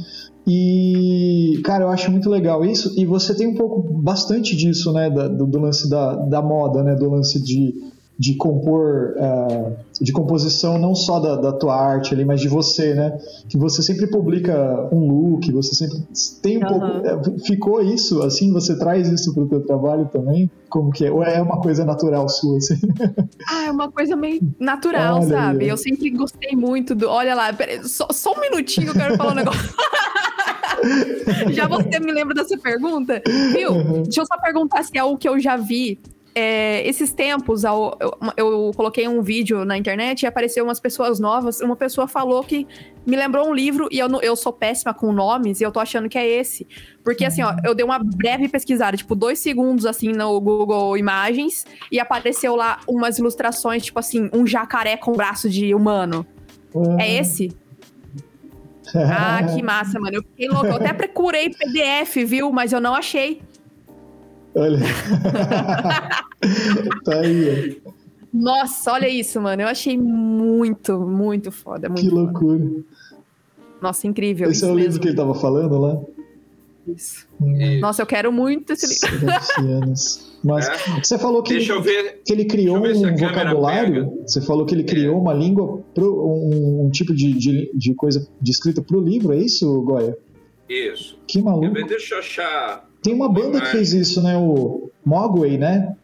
E, cara, eu acho muito legal isso. E você tem um pouco, bastante disso, né, do, do lance da, da moda, né, do lance de de compor, uh, de composição não só da, da, tua arte ali, mas de você, né? Que você sempre publica um look, você sempre tem um uhum. pouco. É, ficou isso, assim, você traz isso pro teu trabalho também? Como que é? Ou é uma coisa natural sua, assim? Ah, é uma coisa meio natural, olha sabe? Aí. Eu sempre gostei muito do. Olha lá, peraí, só, só um minutinho eu quero falar um negócio. já você me lembra dessa pergunta? Viu? Uhum. Deixa eu só perguntar se é o que eu já vi é, esses tempos, eu, eu, coloquei um vídeo na internet e apareceu umas pessoas novas. Uma pessoa falou que me lembrou um livro e eu, eu sou péssima com nomes e eu tô achando que é esse. Porque, assim, ó, eu dei uma breve pesquisada, tipo, dois segundos, assim, no Google Imagens e apareceu lá umas ilustrações, tipo assim, um jacaré com braço de humano. Uhum. É esse? ah, que massa, mano. Eu fiquei louco. Eu até procurei PDF, viu? Mas eu não achei. Olha. tá aí. Nossa, olha isso, mano. Eu achei muito, muito foda. Muito que loucura. Nossa, incrível. Esse é o livro que ele tava falando lá? Isso. Hum. Nossa, eu quero muito esse livro. Mas é. você falou que, Deixa ele, ver, que ele criou um vocabulário. Você falou que ele criou é. uma língua, pro, um, um tipo de, de, de, coisa de escrita para o livro, é isso, Goya? Isso. Que maluco. Deixa eu achar tem uma banda que fez isso, né? O Mogwai, né?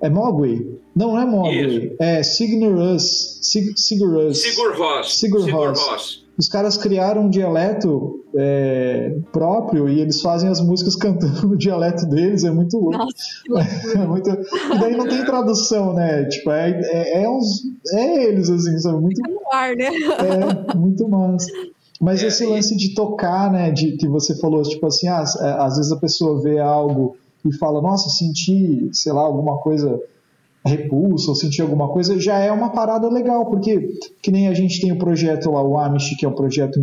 É Mogwai? Não, não é Mogwai. É. Sig Sigur Rós. Sigur Rós. Sigur Rós. Os caras criaram um dialeto é, próprio e eles fazem as músicas cantando o dialeto deles, é muito louco. Nossa, é muito... E daí não tem tradução, né? Tipo, é, é, é, uns, é eles, assim, sabe? Muito, é no ar, né? É, muito massa. Mas é, esse lance de tocar, né, de que você falou, tipo assim, ah, é, às vezes a pessoa vê algo e fala, nossa, senti, sei lá, alguma coisa repulsa ou senti alguma coisa, já é uma parada legal, porque que nem a gente tem o projeto lá, o Amish, que é o projeto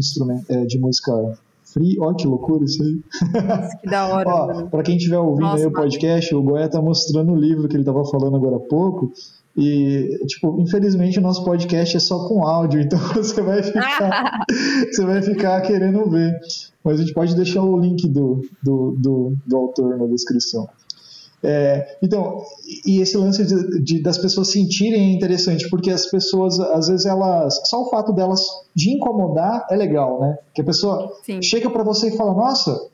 é, de música Free. Ó, que loucura isso aí. Nossa, que da hora. Ó, pra quem estiver ouvindo Nossa, aí o podcast, o Goya tá mostrando o livro que ele tava falando agora há pouco. E, tipo, infelizmente o nosso podcast é só com áudio, então você vai ficar, você vai ficar querendo ver. Mas a gente pode deixar o link do, do, do, do autor na descrição. É, então, e esse lance de, de, das pessoas sentirem é interessante, porque as pessoas, às vezes, elas. Só o fato delas de incomodar é legal, né? Que a pessoa Sim. chega para você e fala: Nossa,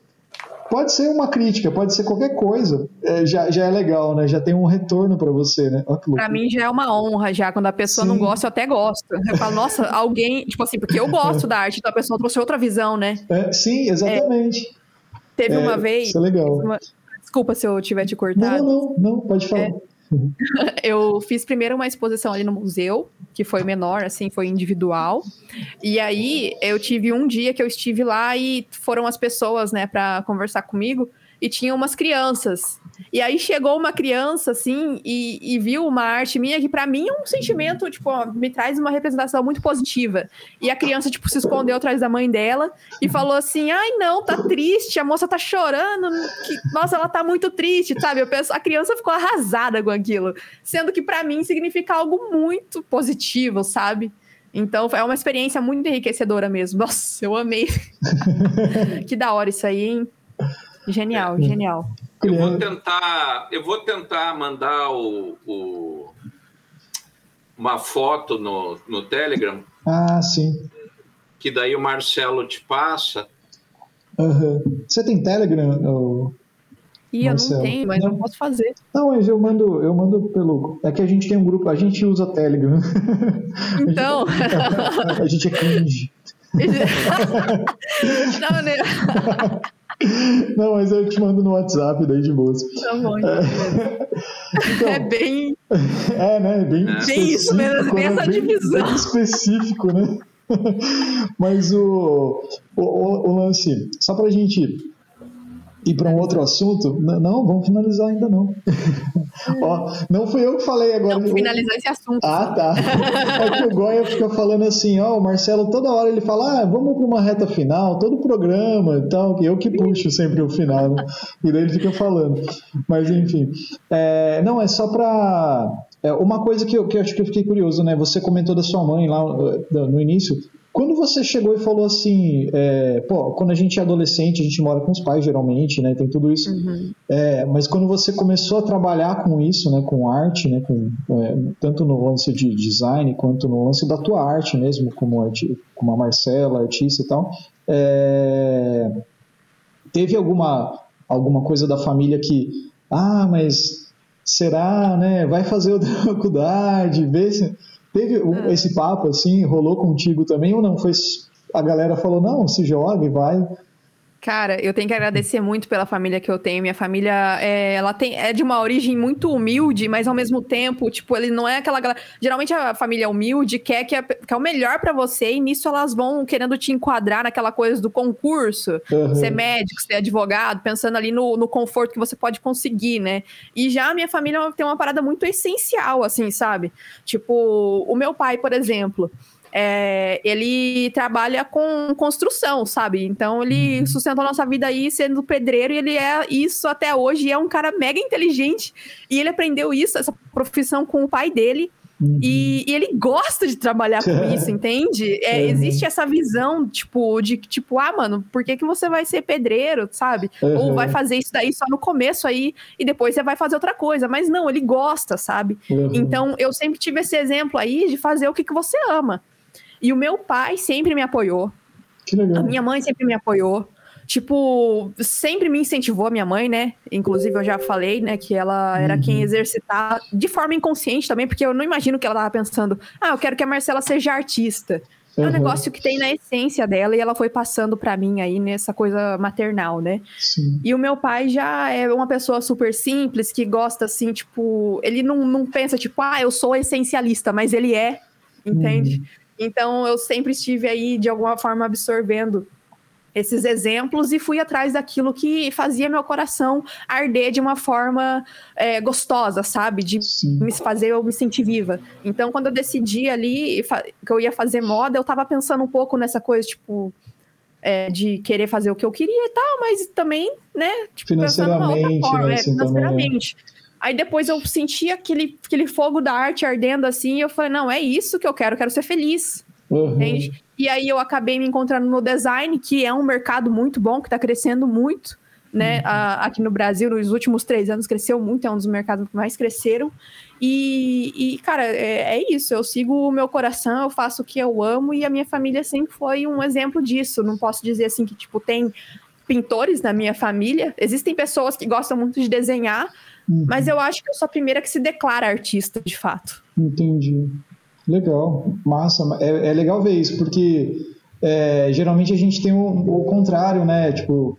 pode ser uma crítica, pode ser qualquer coisa, é, já, já é legal, né? Já tem um retorno para você, né? Para mim já é uma honra, já. Quando a pessoa Sim. não gosta, eu até gosto. Eu falo, nossa, alguém. Tipo assim, porque eu gosto da arte, então a pessoa trouxe outra visão, né? É, sim, exatamente. É, teve uma vez. Isso é legal. Uma, Desculpa se eu tiver te cortado. Não, não, não, pode falar. Eu fiz primeiro uma exposição ali no museu, que foi menor, assim, foi individual. E aí eu tive um dia que eu estive lá e foram as pessoas, né, para conversar comigo e tinha umas crianças. E aí chegou uma criança, assim, e, e viu uma arte minha que para mim é um sentimento, tipo, ó, me traz uma representação muito positiva. E a criança, tipo, se escondeu atrás da mãe dela e falou assim: ai, não, tá triste, a moça tá chorando, que, nossa, ela tá muito triste, sabe? Eu penso, a criança ficou arrasada com aquilo, sendo que para mim significa algo muito positivo, sabe? Então, é uma experiência muito enriquecedora mesmo. Nossa, eu amei. que da hora isso aí, hein? Genial, é. genial. Eu vou tentar, eu vou tentar mandar o, o, uma foto no, no Telegram. Ah, sim. Que daí o Marcelo te passa. Uhum. Você tem Telegram? Ou... Ih, eu não tenho, mas não. eu posso fazer. Não, mas eu mando, eu mando pelo. É que a gente tem um grupo, a gente usa Telegram. Então. a, gente, a, a gente é cringe. não, né? Não, mas eu te mando no WhatsApp daí de boa. Tá bom, é... Então, é bem. É, né? Bem, é. bem isso mesmo, bem essa divisão. Bem específico, né? Mas o, o, o lance, só pra gente ir para um outro assunto? Não, vamos finalizar ainda não. Ó, não fui eu que falei agora. Não, finalizar esse assunto. Ah, tá. É que o Goya fica falando assim, ó, o Marcelo toda hora ele fala, ah, vamos para uma reta final, todo programa e tal, eu que puxo sempre o final, né? E daí ele fica falando. Mas enfim, é, não, é só para... É, uma coisa que eu, que eu acho que eu fiquei curioso, né? Você comentou da sua mãe lá no início, quando você chegou e falou assim, é, pô, quando a gente é adolescente, a gente mora com os pais geralmente, né? Tem tudo isso. Uhum. É, mas quando você começou a trabalhar com isso, né? Com arte, né? Com, é, tanto no lance de design quanto no lance da tua arte mesmo, como, arti como a Marcela, artista e tal, é, teve alguma, alguma coisa da família que, ah, mas será, né? Vai fazer outra faculdade, vê se Teve ah. esse papo assim, rolou contigo também ou não? Foi a galera falou, não, se joga e vai. Cara, eu tenho que agradecer muito pela família que eu tenho. Minha família, é, ela tem, é de uma origem muito humilde, mas ao mesmo tempo, tipo, ele não é aquela galera. Geralmente a família humilde quer que é, que é o melhor para você, e nisso elas vão querendo te enquadrar naquela coisa do concurso, uhum. ser médico, ser advogado, pensando ali no, no conforto que você pode conseguir, né? E já a minha família tem uma parada muito essencial, assim, sabe? Tipo, o meu pai, por exemplo é, ele trabalha com construção, sabe? Então ele uhum. sustenta a nossa vida aí sendo pedreiro e ele é isso até hoje. E é um cara mega inteligente e ele aprendeu isso, essa profissão com o pai dele. Uhum. E, e, ele gosta de trabalhar com isso, entende? É, uhum. Existe essa visão, tipo, de tipo, ah, mano, por que, que você vai ser pedreiro, sabe? Ou uhum. vai fazer isso daí só no começo aí e depois você vai fazer outra coisa. Mas não, ele gosta, sabe? Uhum. Então eu sempre tive esse exemplo aí de fazer o que, que você ama. E o meu pai sempre me apoiou. Que legal. A minha mãe sempre me apoiou. Tipo, sempre me incentivou a minha mãe, né? Inclusive, eu já falei, né, que ela era uhum. quem exercitava de forma inconsciente também, porque eu não imagino que ela tava pensando, ah, eu quero que a Marcela seja artista. É um negócio que tem na essência dela e ela foi passando para mim aí nessa coisa maternal, né? Sim. E o meu pai já é uma pessoa super simples, que gosta assim, tipo, ele não, não pensa, tipo, ah, eu sou essencialista, mas ele é, entende? Uhum. Então eu sempre estive aí de alguma forma absorvendo esses exemplos e fui atrás daquilo que fazia meu coração arder de uma forma é, gostosa, sabe? De Sim. me fazer eu me sentir viva. Então, quando eu decidi ali que eu ia fazer moda, eu tava pensando um pouco nessa coisa, tipo, é, de querer fazer o que eu queria e tal, mas também, né? Tipo, financeiramente, forma, né, é, assim, financeiramente. Também. Aí depois eu senti aquele, aquele fogo da arte ardendo assim, e eu falei, não, é isso que eu quero, eu quero ser feliz. Uhum. Entende? E aí eu acabei me encontrando no design, que é um mercado muito bom, que está crescendo muito, né? Uhum. A, aqui no Brasil, nos últimos três anos, cresceu muito, é um dos mercados que mais cresceram. E, e cara, é, é, isso. Eu sigo o meu coração, eu faço o que eu amo, e a minha família sempre foi um exemplo disso. Não posso dizer assim que, tipo, tem pintores na minha família. Existem pessoas que gostam muito de desenhar, uhum. mas eu acho que eu sou a primeira que se declara artista, de fato. Entendi. Legal, massa. É, é legal ver isso, porque é, geralmente a gente tem o, o contrário, né? Tipo,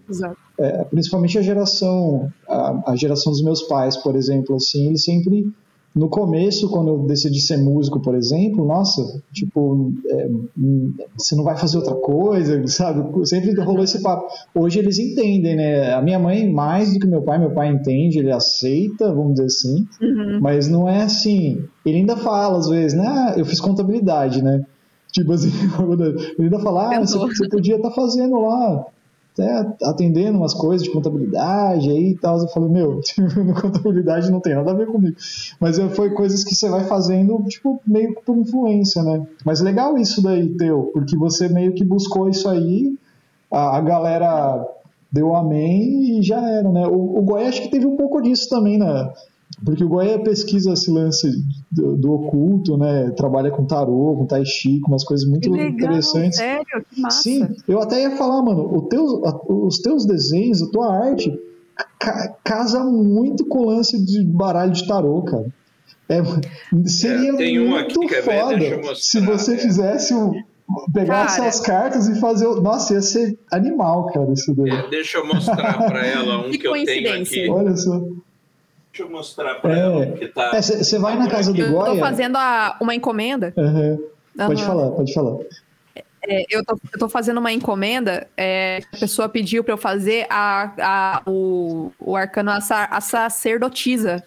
é, principalmente a geração, a, a, geração dos meus pais, por exemplo, assim, eles sempre no começo, quando eu decidi ser músico, por exemplo, nossa, tipo, é, você não vai fazer outra coisa, sabe? Sempre rolou esse papo. Hoje eles entendem, né? A minha mãe, mais do que meu pai, meu pai entende, ele aceita, vamos dizer assim, uhum. mas não é assim. Ele ainda fala, às vezes, né? Ah, eu fiz contabilidade, né? Tipo assim, ele ainda fala, ah, você, você podia estar tá fazendo lá até atendendo umas coisas de contabilidade aí e tal. Eu falei, meu, contabilidade não tem nada a ver comigo. Mas foi coisas que você vai fazendo, tipo, meio por influência, né? Mas legal isso daí, teu, porque você meio que buscou isso aí, a, a galera deu amém e já era, né? O, o Goiás que teve um pouco disso também, né? Porque o Goiás pesquisa esse lance do, do, oculto, né? Trabalha com tarô, com tai chi, com umas coisas muito legal, interessantes. Sério, que massa. Sim, eu até ia falar, mano, teu, os teus desenhos, a tua arte ca casa muito com o lance de baralho de tarô, cara. É, seria é, muito foda se você é. fizesse um, pegasse cara, as cartas e fazer. Nossa, ia ser animal, cara, isso daí. É, deixa eu mostrar para ela um que, que eu tenho aqui. Olha só. Deixa eu mostrar para é. ela que tá. Você é, vai na casa do Goya. Eu tô fazendo a, uma encomenda. Uhum. Pode uhum. falar, pode falar. É, eu, tô, eu tô fazendo uma encomenda, é, a pessoa pediu para eu fazer a, a, o, o arcano a, a sacerdotisa.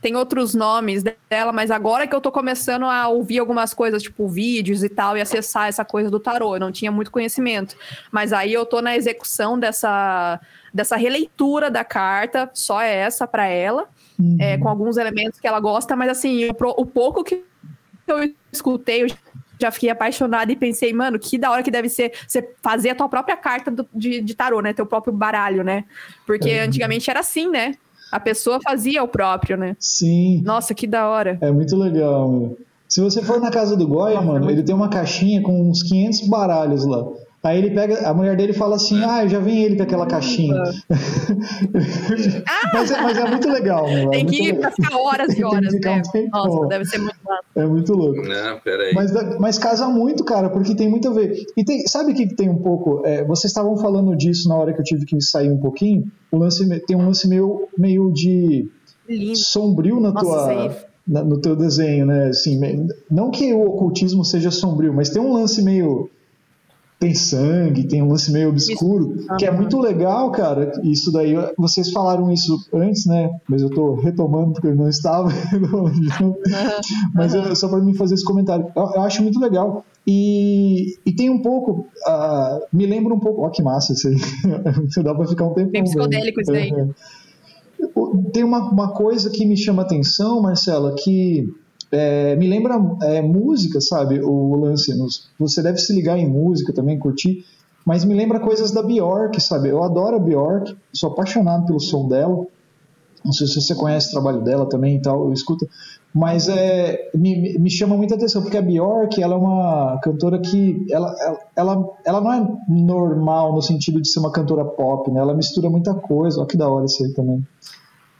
Tem outros nomes dela, mas agora que eu tô começando a ouvir algumas coisas, tipo vídeos e tal, e acessar essa coisa do tarô, eu não tinha muito conhecimento. Mas aí eu tô na execução dessa, dessa releitura da carta, só essa para ela, uhum. é, com alguns elementos que ela gosta, mas assim, o, o pouco que eu escutei, eu já fiquei apaixonada e pensei, mano, que da hora que deve ser você fazer a tua própria carta do, de, de tarô, né? Teu próprio baralho, né? Porque uhum. antigamente era assim, né? A pessoa fazia o próprio, né? Sim. Nossa, que da hora. É muito legal, meu. Se você for na casa do Goya, mano, ele tem uma caixinha com uns 500 baralhos lá. Aí ele pega, a mulher dele fala assim: Ah, eu já vi ele com aquela caixinha. Ah! mas, é, mas, é, muito legal, meu. Tem é que ir pra ficar horas e horas, né? Um Nossa, deve ser muito massa. É muito louco. Não, peraí. Mas, mas casa muito, cara, porque tem muito a ver. E tem, sabe o que, tem um pouco? É, vocês estavam falando disso na hora que eu tive que sair um pouquinho. O lance, tem um lance meio, meio de Lindo. sombrio na Nossa, tua. Na, no teu desenho, né? Assim, não que o ocultismo seja sombrio, mas tem um lance meio tem sangue, tem um lance meio obscuro, que é muito legal, cara. Isso daí, vocês falaram isso antes, né? Mas eu tô retomando porque eu não estava. Mas é só para mim fazer esse comentário. Eu, eu, acho muito legal. E, e tem um pouco, uh, me lembra um pouco, ó que massa isso aí. Dá para ficar um tempo. Bem psicodélico isso daí. Tem uma, uma coisa que me chama atenção, Marcela, que é, me lembra é, música, sabe? O lance. Você deve se ligar em música também, curtir. Mas me lembra coisas da Bjork, sabe? Eu adoro a Bjork, sou apaixonado pelo som dela. Não sei se você conhece o trabalho dela também e tal, eu escuto. Mas é, me, me chama muita atenção, porque a Bjork ela é uma cantora que. Ela, ela, ela não é normal no sentido de ser uma cantora pop, né? Ela mistura muita coisa. Olha que da hora isso aí também.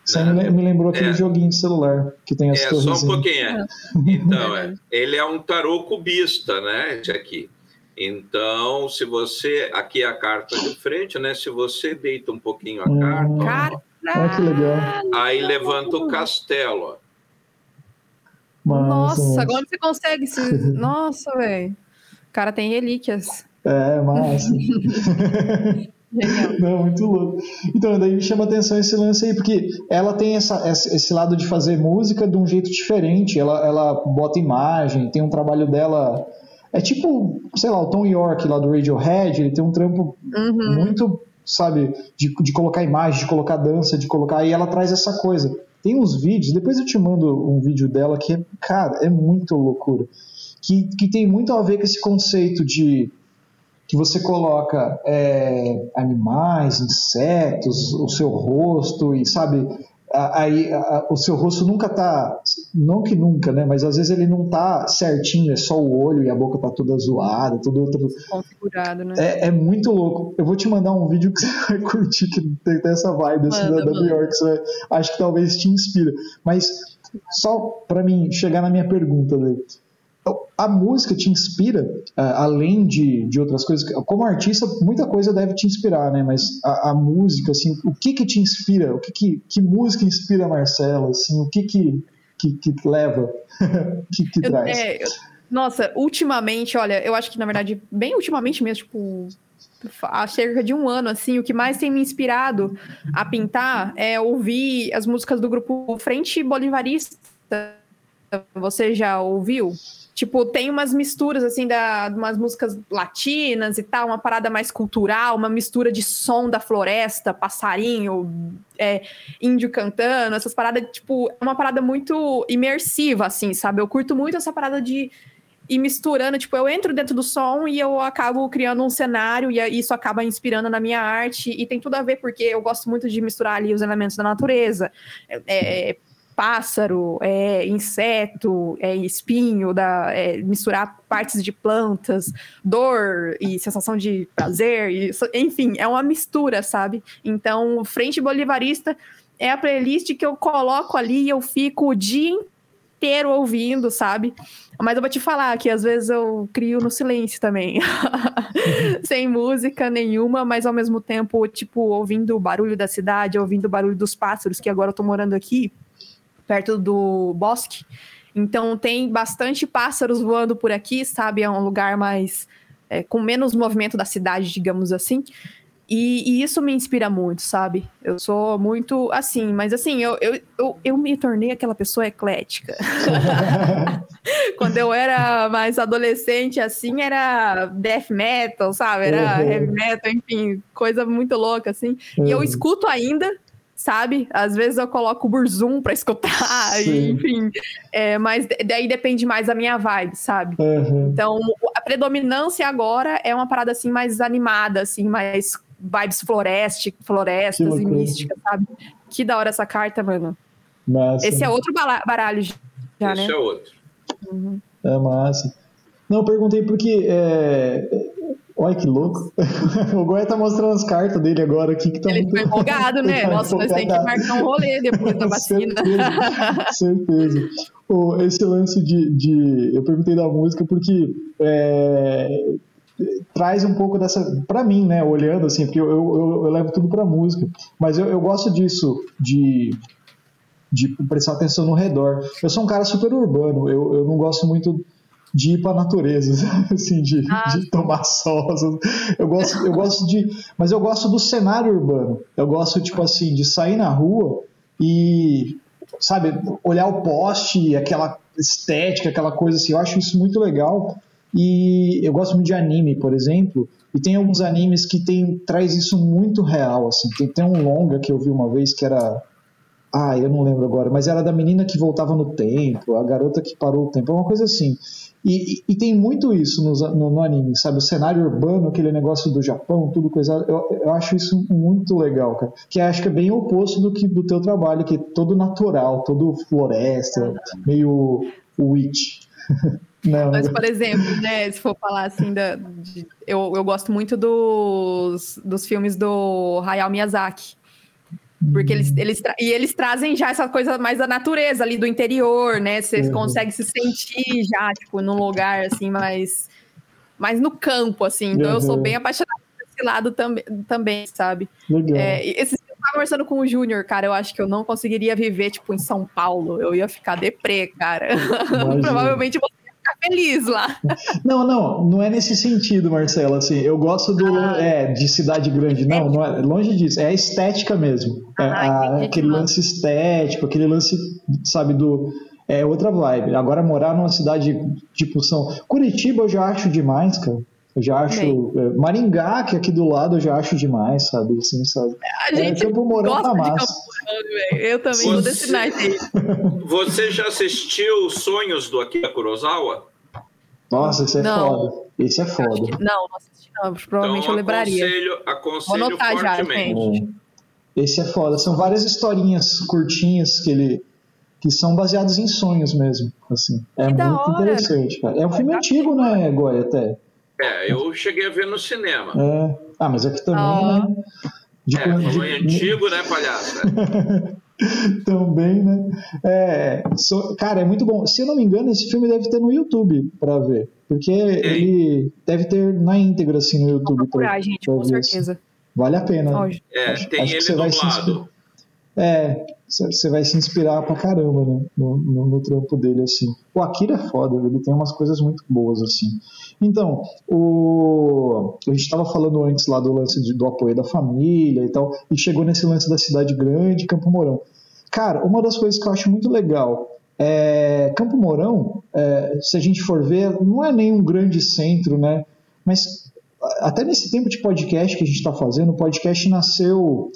Isso me, me lembrou aquele é. joguinho de celular que tem as É, só um pouquinho. É. Então, é, ele é um tarô cubista, né? Esse aqui. Então, se você. Aqui é a carta de frente, né? Se você deita um pouquinho a hum. carta. Ó, que legal. Aí levanta o castelo, ó. Nossa, Nossa, agora você consegue. Se... Nossa, velho. O cara tem relíquias. É, massa. Não, muito louco. Então, daí me chama atenção esse lance aí, porque ela tem essa, esse lado de fazer música de um jeito diferente. Ela, ela bota imagem, tem um trabalho dela. É tipo, sei lá, o Tom York lá do Radiohead, ele tem um trampo uhum. muito, sabe, de, de colocar imagem, de colocar dança, de colocar. E ela traz essa coisa. Tem uns vídeos, depois eu te mando um vídeo dela que, é, cara, é muito loucura. Que, que tem muito a ver com esse conceito de que você coloca é, animais, insetos, o seu rosto e sabe aí o seu rosto nunca tá, não que nunca, né, mas às vezes ele não tá certinho, é só o olho e a boca tá toda zoada, tudo outro. Configurado, né? É, é muito louco. Eu vou te mandar um vídeo que você vai curtir, que tem essa vibe assim, manda, da, da New York, você vai, acho que talvez te inspira. Mas só para mim chegar na minha pergunta, Lê, a música te inspira, além de, de outras coisas. Como artista, muita coisa deve te inspirar, né? Mas a, a música, assim, o que que te inspira? O que que, que música inspira a Marcela? Assim, o que que, que, que leva? que, que traz? É, eu, nossa, ultimamente, olha, eu acho que na verdade, bem ultimamente mesmo, tipo, há cerca de um ano, assim, o que mais tem me inspirado a pintar é ouvir as músicas do grupo Frente Bolivarista. Você já ouviu? Tipo, tem umas misturas, assim, da, umas músicas latinas e tal, uma parada mais cultural, uma mistura de som da floresta, passarinho, é, índio cantando, essas paradas, tipo, é uma parada muito imersiva, assim, sabe? Eu curto muito essa parada de ir misturando, tipo, eu entro dentro do som e eu acabo criando um cenário e isso acaba inspirando na minha arte e tem tudo a ver porque eu gosto muito de misturar ali os elementos da natureza, é, é pássaro, é, inseto, é, espinho, da, é, misturar partes de plantas, dor e sensação de prazer, e, enfim, é uma mistura, sabe? Então, Frente Bolivarista é a playlist que eu coloco ali e eu fico o dia inteiro ouvindo, sabe? Mas eu vou te falar que às vezes eu crio no silêncio também. Sem música nenhuma, mas ao mesmo tempo, tipo, ouvindo o barulho da cidade, ouvindo o barulho dos pássaros, que agora eu tô morando aqui perto do bosque. Então tem bastante pássaros voando por aqui, sabe? É um lugar mais é, com menos movimento da cidade, digamos assim. E, e, isso me inspira muito, sabe? Eu sou muito assim, mas assim, eu, eu, eu, eu me tornei aquela pessoa eclética. Quando eu era mais adolescente, assim, era death metal, sabe? Era uhum. heavy metal, enfim, coisa muito louca, assim. Uhum. E eu uhum. escuto ainda, sabe? Às vezes eu coloco o Burzum pra escutar, e, enfim. É, mas daí depende mais da minha vibe, sabe? Uhum. Então, a predominância agora é uma parada assim mais animada, assim, mais vibes floreste, florestas e místicas, sabe? Que da hora essa carta, mano. Massa. Esse é outro baralho já, Esse né? Esse é outro. Uhum. É massa. Não, eu perguntei porque é, Olha que louco. o Goiás tá mostrando as cartas dele agora aqui. Que tá Ele muito... foi empolgado, né? Nossa, nós temos que marcar um rolê depois da vacina. certeza. certeza. Oh, esse lance de, de, Eu perguntei da música porque. É, traz um pouco dessa. para mim, né? Olhando assim, porque eu, eu, eu levo tudo pra música. Mas eu, eu gosto disso, de de prestar atenção no redor. Eu sou um cara super urbano, eu, eu não gosto muito de ir para a natureza, assim, de, ah, de tomar sol. Eu gosto, eu gosto de. Mas eu gosto do cenário urbano. Eu gosto, tipo assim, de sair na rua e, sabe, olhar o poste, aquela estética, aquela coisa assim. Eu acho isso muito legal. E eu gosto muito de anime, por exemplo. E tem alguns animes que tem, traz isso muito real, assim. Tem, tem um longa que eu vi uma vez que era ah, eu não lembro agora, mas era da menina que voltava no tempo, a garota que parou o tempo, é uma coisa assim. E, e, tem muito isso no, no, no, anime, sabe? O cenário urbano, aquele negócio do Japão, tudo coisa. Eu, eu acho isso muito legal, cara. Que acho que é bem oposto do que do teu trabalho, que é todo natural, todo floresta, meio witch. Não, Mas, por exemplo, né, se for falar assim, da, de, eu, eu gosto muito dos, dos filmes do Hayao Miyazaki. Porque eles, eles e eles trazem já essa coisa mais da natureza ali do interior, né? Você uhum. consegue se sentir já, tipo, num lugar assim, mais, mais no campo, assim. Então uhum. eu sou bem apaixonada por esse lado tam, também, sabe? Legal. É, esse, eu tava conversando com o Júnior, cara, eu acho que eu não conseguiria viver, tipo, em São Paulo. Eu ia ficar deprê, cara. Provavelmente você feliz lá. Não, não, não é nesse sentido, Marcelo. Assim, eu gosto do ah. é, de cidade grande. Não, não é longe disso. É a estética mesmo. É, ah, a, aquele lance estético, aquele lance, sabe, do é outra vibe. Agora morar numa cidade tipo São Curitiba eu já acho demais, cara. Eu já acho. É, Maringá, que é aqui do lado, eu já acho demais, sabe? Assim, sabe? A gente é, Campo Mourão tá massa. Mourão, eu também vou desse Você já assistiu Sonhos do Akira Kurosawa? Nossa, esse é não. foda. Esse é foda. não, não assisti não. Provavelmente então, eu lembraria. Aconselho, aconselho Vou fortemente. Já, esse é foda. São várias historinhas curtinhas que ele que são baseadas em sonhos mesmo, assim. É que muito interessante, cara. É um filme antigo, né, Goya, até. É, eu cheguei a ver no cinema. É. Ah, mas aqui também, oh. né? De, é, de, de... antigo, né, palhaço? também, né? É, so, cara, é muito bom. Se eu não me engano, esse filme deve ter no YouTube para ver. Porque ele deve ter na íntegra, assim, no YouTube. Vou procurar, pra, gente, pra com certeza. Vale a pena. É, acho, tem acho ele dublado. É, você vai se inspirar pra caramba, né? No, no, no, trampo dele, assim. O Akira é foda, ele tem umas coisas muito boas, assim. Então, o... a gente estava falando antes lá do lance de, do apoio da família e tal, e chegou nesse lance da cidade grande, Campo Mourão. Cara, uma das coisas que eu acho muito legal é, Campo Mourão, é, se a gente for ver, não é nenhum grande centro, né? Mas até nesse tempo de podcast que a gente está fazendo, o podcast nasceu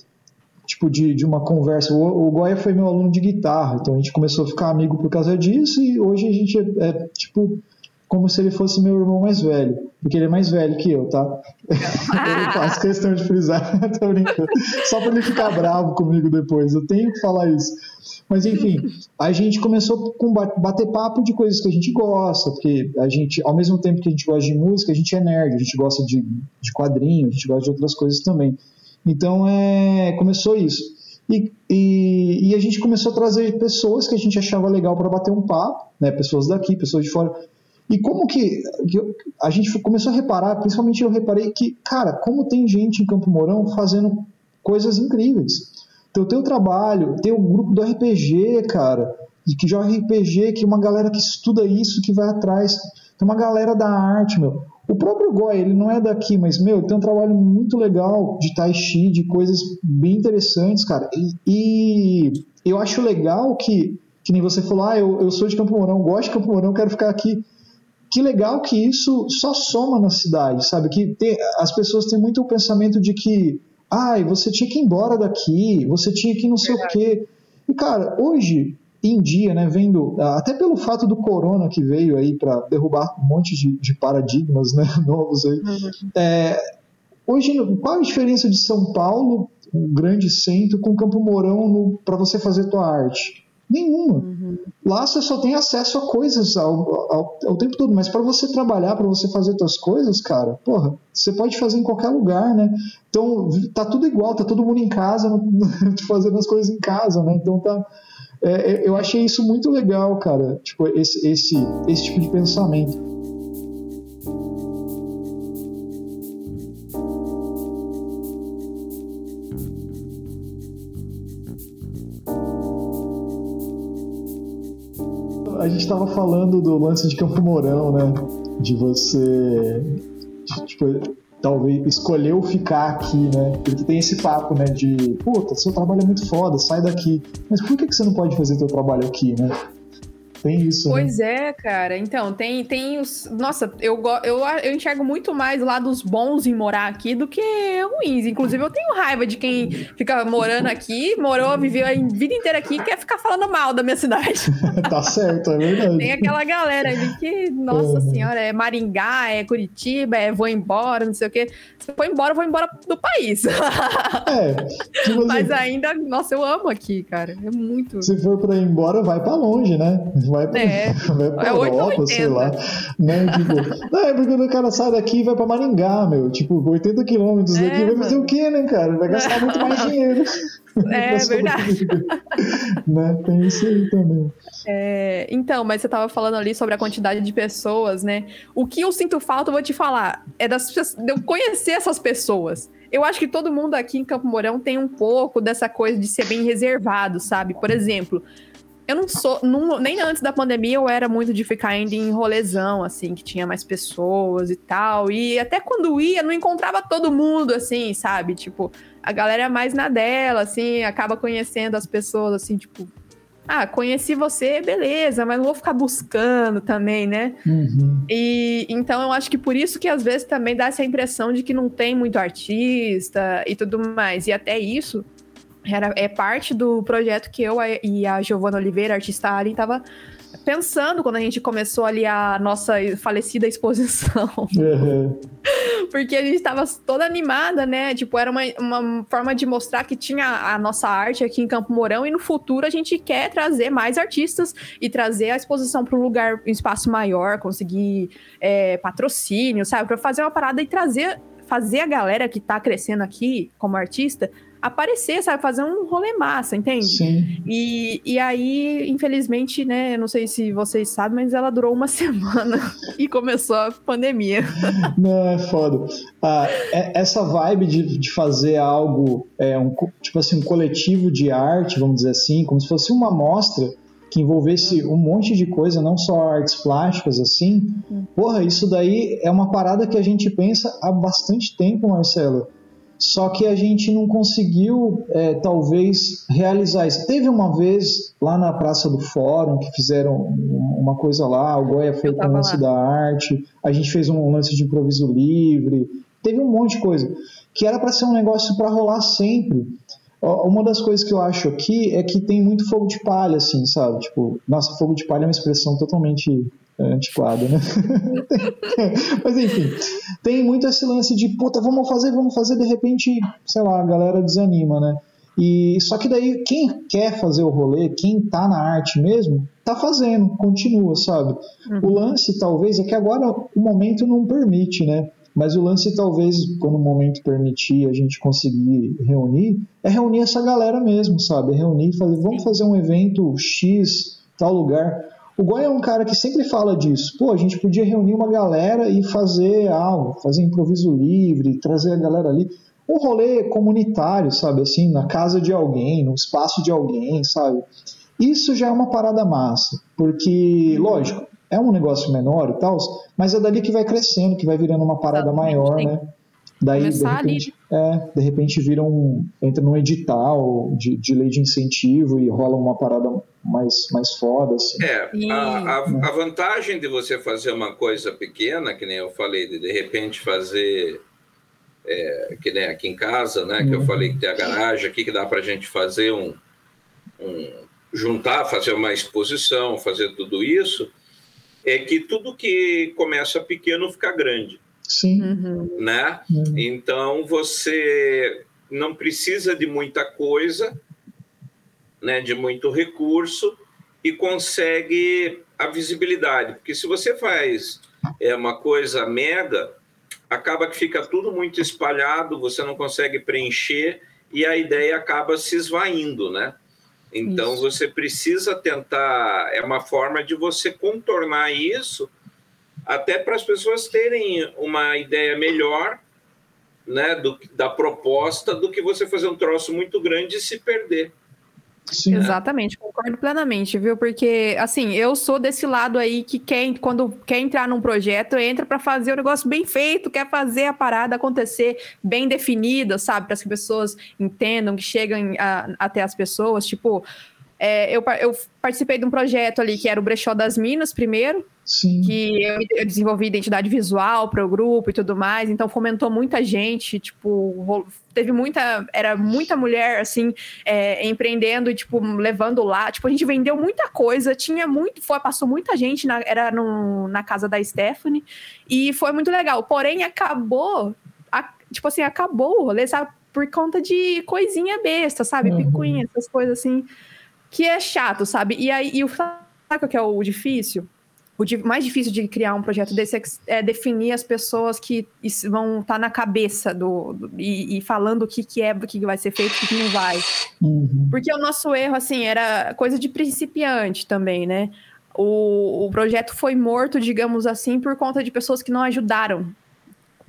tipo de, de uma conversa. O, o Goya foi meu aluno de guitarra, então a gente começou a ficar amigo por causa disso e hoje a gente é, é tipo como se ele fosse meu irmão mais velho, porque ele é mais velho que eu, tá? eu faço questão de frisar, tô brincando. Só para ele ficar bravo comigo depois, eu tenho que falar isso. Mas enfim, a gente começou com bater papo de coisas que a gente gosta, porque a gente, ao mesmo tempo que a gente gosta de música, a gente é nerd, a gente gosta de, de quadrinhos, a gente gosta de outras coisas também. Então, é, começou isso. E, e, e, a gente começou a trazer pessoas que a gente achava legal para bater um papo, né? pessoas daqui, pessoas de fora. E como que, que eu, a gente começou a reparar, principalmente eu reparei que, cara, como tem gente em Campo Mourão fazendo coisas incríveis. Então, o teu trabalho, tem o grupo do RPG, cara, que joga RPG, que é uma galera que estuda isso, que vai atrás. Tem uma galera da arte, meu. O próprio Goy, ele não é daqui, mas, meu, tem um trabalho muito legal de tai chi, de coisas bem interessantes, cara. E, e eu acho legal que, que nem você falou, ah, eu, eu sou de Campo Mourão, gosto de Campo Mourão, quero ficar aqui. Que legal que isso só soma na cidade, sabe? Que tem, as pessoas têm muito o pensamento de que, ai, ah, você tinha que ir embora daqui, você tinha que não sei o quê. E, cara, hoje em dia, né, vendo, até pelo fato do corona que veio aí para derrubar um monte de, de paradigmas né, novos aí, uhum. é, hoje, qual a diferença de São Paulo, um grande centro, com Campo Mourão para você fazer tua arte? Nenhuma. Uhum. Lá você só tem acesso a coisas ao, ao, ao tempo todo, mas para você trabalhar, para você fazer suas coisas, cara, porra, você pode fazer em qualquer lugar, né? Então tá tudo igual, tá todo mundo em casa, fazendo as coisas em casa, né? Então tá é, é, eu achei isso muito legal, cara. Tipo, esse, esse, esse tipo de pensamento. A gente estava falando do lance de Campo Mourão, né? De você. Tipo, talvez escolheu ficar aqui, né? Porque tem esse papo, né? De, puta, seu trabalho é muito foda, sai daqui. Mas por que, que você não pode fazer teu trabalho aqui, né? Tem isso. Né? Pois né? é, cara. Então, tem, tem os. Nossa, eu, eu, eu enxergo muito mais lá dos bons em morar aqui do que ruins. Inclusive, eu tenho raiva de quem fica morando aqui, morou, viveu a vida inteira aqui e quer ficar falando mal da minha cidade. tá certo, é verdade. Tem aquela galera ali que, nossa uhum. senhora, é Maringá, é Curitiba, é vou embora, não sei o quê. Se for embora, eu vou embora do país. É. Tipo Mas assim, ainda, nossa, eu amo aqui, cara. É muito. Se for pra ir embora, vai pra longe, né? Vai pra, é. vai pra é Europa, sei lá. Né? Tipo, não, é porque o cara sai daqui e vai pra Maringá, meu. Tipo, 80 quilômetros é, daqui, vai fazer o quê, né, cara? Vai gastar muito mais dinheiro. É verdade. né? Tem isso aí também. É, então, mas você estava falando ali sobre a quantidade de pessoas, né? O que eu sinto falta, eu vou te falar, é das, de eu conhecer essas pessoas. Eu acho que todo mundo aqui em Campo Mourão tem um pouco dessa coisa de ser bem reservado, sabe? Por exemplo, eu não sou. Não, nem antes da pandemia eu era muito de ficar indo em rolezão, assim, que tinha mais pessoas e tal. E até quando ia, não encontrava todo mundo, assim, sabe? Tipo, a galera é mais na dela, assim, acaba conhecendo as pessoas, assim, tipo, ah, conheci você, beleza, mas não vou ficar buscando também, né? Uhum. E então eu acho que por isso que às vezes também dá essa impressão de que não tem muito artista e tudo mais. E até isso era, é parte do projeto que eu e a Giovana Oliveira, artista Alien, tava pensando quando a gente começou ali a nossa falecida exposição. Uhum. Porque a gente estava toda animada, né? Tipo, era uma, uma forma de mostrar que tinha a nossa arte aqui em Campo Mourão e no futuro a gente quer trazer mais artistas e trazer a exposição para um lugar, um espaço maior, conseguir é, patrocínio, sabe? Para fazer uma parada e trazer fazer a galera que está crescendo aqui como artista aparecer, sabe? Fazer um rolê massa, entende? Sim. E, e aí, infelizmente, né? Não sei se vocês sabem, mas ela durou uma semana e começou a pandemia. Não, é foda. Ah, é, essa vibe de, de fazer algo, é, um, tipo assim, um coletivo de arte, vamos dizer assim, como se fosse uma mostra que envolvesse um monte de coisa, não só artes plásticas assim. Hum. Porra, isso daí é uma parada que a gente pensa há bastante tempo, Marcelo só que a gente não conseguiu, é, talvez, realizar isso. Teve uma vez lá na Praça do Fórum que fizeram uma coisa lá, o Goya fez um lance lá. da arte, a gente fez um lance de improviso livre, teve um monte de coisa que era para ser um negócio para rolar sempre. Uma das coisas que eu acho aqui é que tem muito fogo de palha, assim, sabe? Tipo, nossa, fogo de palha é uma expressão totalmente é, antiquado, né? Mas enfim, tem muito esse lance de, puta, vamos fazer, vamos fazer, de repente, sei lá, a galera desanima, né? E só que daí quem quer fazer o rolê, quem tá na arte mesmo, tá fazendo, continua, sabe? Uhum. O lance talvez é que agora o momento não permite, né? Mas o lance talvez quando o momento permitir a gente conseguir reunir, é reunir essa galera mesmo, sabe? É reunir, fazer, vamos fazer um evento X, tal lugar. O Goya é um cara que sempre fala disso. Pô, a gente podia reunir uma galera e fazer algo, fazer improviso livre, trazer a galera ali. Um rolê comunitário, sabe? Assim, na casa de alguém, no espaço de alguém, sabe? Isso já é uma parada massa, porque, lógico, é um negócio menor e tal, mas é dali que vai crescendo, que vai virando uma parada maior, né? Daí, de repente, é, de repente vira um, entra num edital de, de lei de incentivo e rola uma parada mais, mais foda. Assim. É, a, a, a, vantagem de você fazer uma coisa pequena, que nem eu falei, de de repente fazer, é, que nem aqui em casa, né, que uhum. eu falei que tem a garagem aqui, que dá para a gente fazer um, um, juntar, fazer uma exposição, fazer tudo isso, é que tudo que começa pequeno fica grande. Sim. Uhum. Né? Uhum. Então você não precisa de muita coisa, né, de muito recurso e consegue a visibilidade. Porque se você faz é, uma coisa mega, acaba que fica tudo muito espalhado, você não consegue preencher e a ideia acaba se esvaindo, né? Então isso. você precisa tentar, é uma forma de você contornar isso até para as pessoas terem uma ideia melhor né, do, da proposta do que você fazer um troço muito grande e se perder. Sim, Exatamente, concordo plenamente, viu? Porque, assim, eu sou desse lado aí que quer, quando quer entrar num projeto, entra para fazer o negócio bem feito, quer fazer a parada acontecer bem definida, sabe? Para as pessoas entendam, que cheguem a, até as pessoas. Tipo, é, eu, eu participei de um projeto ali que era o Brechó das Minas, primeiro, Sim. que eu, eu, desenvolvi identidade visual para o grupo e tudo mais, então fomentou muita gente, tipo, teve muita, era muita mulher, assim, é, empreendendo e, tipo, levando lá, tipo, a gente vendeu muita coisa, tinha muito, foi, passou muita gente, na, era no, na casa da Stephanie, e foi muito legal, porém acabou, a, tipo assim, acabou o rolê, sabe, por conta de coisinha besta, sabe, uhum. picuinha, essas coisas assim, que é chato, sabe, e aí, e o, sabe o que é o difícil? O mais difícil de criar um projeto desse é, é definir as pessoas que vão estar tá na cabeça do, do e, e, falando o que, que é, o que vai ser feito, o que não vai. Uhum. Porque o nosso erro, assim, era coisa de principiante também, né? O, o projeto foi morto, digamos assim, por conta de pessoas que não ajudaram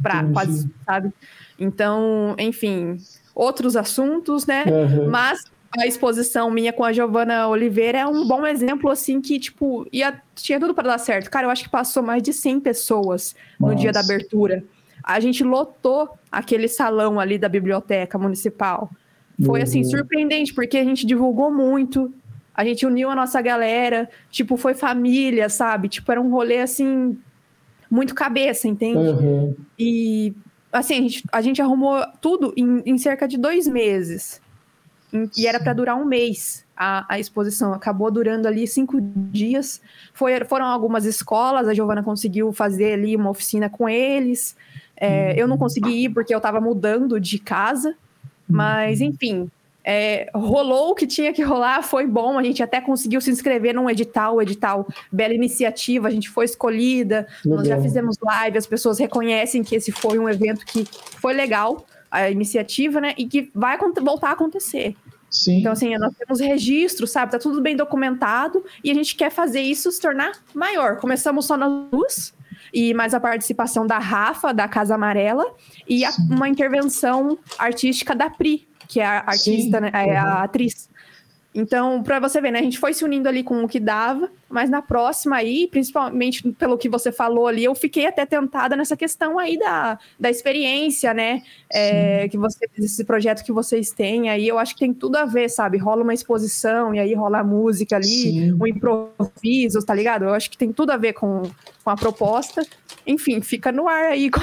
para quase, sabe? Então, enfim, outros assuntos, né? Uhum. Mas a exposição minha com a Giovana Oliveira é um bom exemplo, assim, que, tipo, ia, tinha tudo para dar certo. Cara, eu acho que passou mais de 100 pessoas Nossa. no dia da abertura. A gente lotou aquele salão ali da biblioteca municipal. Foi, assim, uhum. surpreendente, porque a gente divulgou muito, a gente uniu a nossa galera, tipo, foi família, sabe? Tipo, era um rolê assim, muito cabeça, entende? Uhum. E assim, a gente, a gente arrumou tudo em, em cerca de dois meses. E era para durar um mês a, a, exposição. Acabou durando ali cinco dias. Foi, foram algumas escolas, a Giovana conseguiu fazer ali uma oficina com eles. É, Eu não uhum. consegui ir porque eu estava mudando de casa. Mas, uhum. enfim, é, rolou o que tinha que rolar, foi bom. A gente até conseguiu se inscrever num edital, edital Bela Iniciativa, a gente foi escolhida, legal. nós já fizemos live, as pessoas reconhecem que esse foi um evento que foi legal, a iniciativa, né? E que vai voltar a acontecer. Sim. Então, assim, nós temos registro, sabe? Tá tudo bem documentado e a gente quer fazer isso se tornar maior. Começamos só na luz, e mais a participação da Rafa, da Casa Amarela, e a, uma intervenção artística da Pri, que é a artista, né, é a atriz. Então, para você ver, né, a gente foi se unindo ali com o que dava, mas na próxima aí, principalmente pelo que você falou ali, eu fiquei até tentada nessa questão aí da, da experiência, né, é, que você esse projeto que vocês têm aí, eu acho que tem tudo a ver, sabe? Rola uma exposição e aí rola a música ali, Sim. um improviso, tá ligado? Eu acho que tem tudo a ver com, com a proposta. Enfim, fica no ar aí.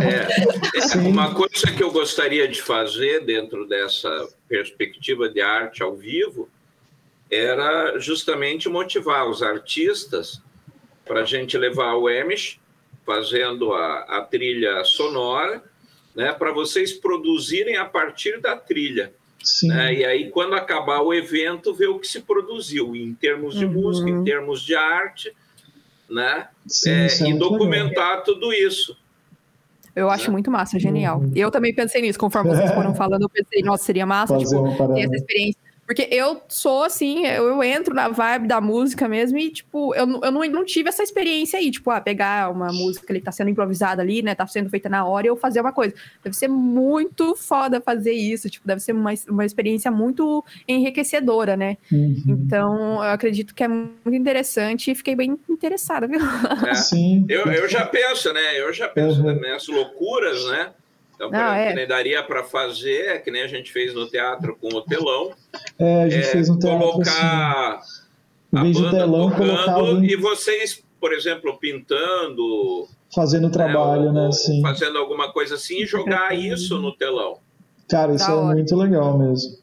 É, uma coisa que eu gostaria de fazer dentro dessa perspectiva de arte ao vivo era justamente motivar os artistas para a gente levar o Emish fazendo a, a trilha sonora, né, para vocês produzirem a partir da trilha. Né? E aí, quando acabar o evento, ver o que se produziu em termos de uhum. música, em termos de arte, né? Sim, é, é e documentar tudo isso. Eu acho né? muito massa, genial. Uhum. Eu também pensei nisso, conforme vocês foram falando, eu pensei, nossa, seria massa, Fazer tipo, ter essa experiência porque eu sou assim, eu, eu, entro na vibe da música mesmo e, tipo, eu, eu não, não tive essa experiência aí, tipo, ah, pegar uma música que tá sendo improvisada ali, né, tá sendo feita na hora e eu fazer uma coisa. Deve ser muito foda fazer isso, tipo, deve ser uma, uma experiência muito enriquecedora, né? Uhum. Então, eu acredito que é muito interessante e fiquei bem interessada, viu? É. Sim. Eu, eu já penso, né, eu já penso uhum. nessas loucuras, né? Então, Não, é. que nem daria para fazer, que nem a gente fez no teatro com o telão. É, a gente é, fez no teatro. Colocar assim. a banda telão, tocando e vocês, por exemplo, pintando. Fazendo né, trabalho, né? Assim. Fazendo alguma coisa assim e jogar isso no telão. Cara, isso é muito legal mesmo.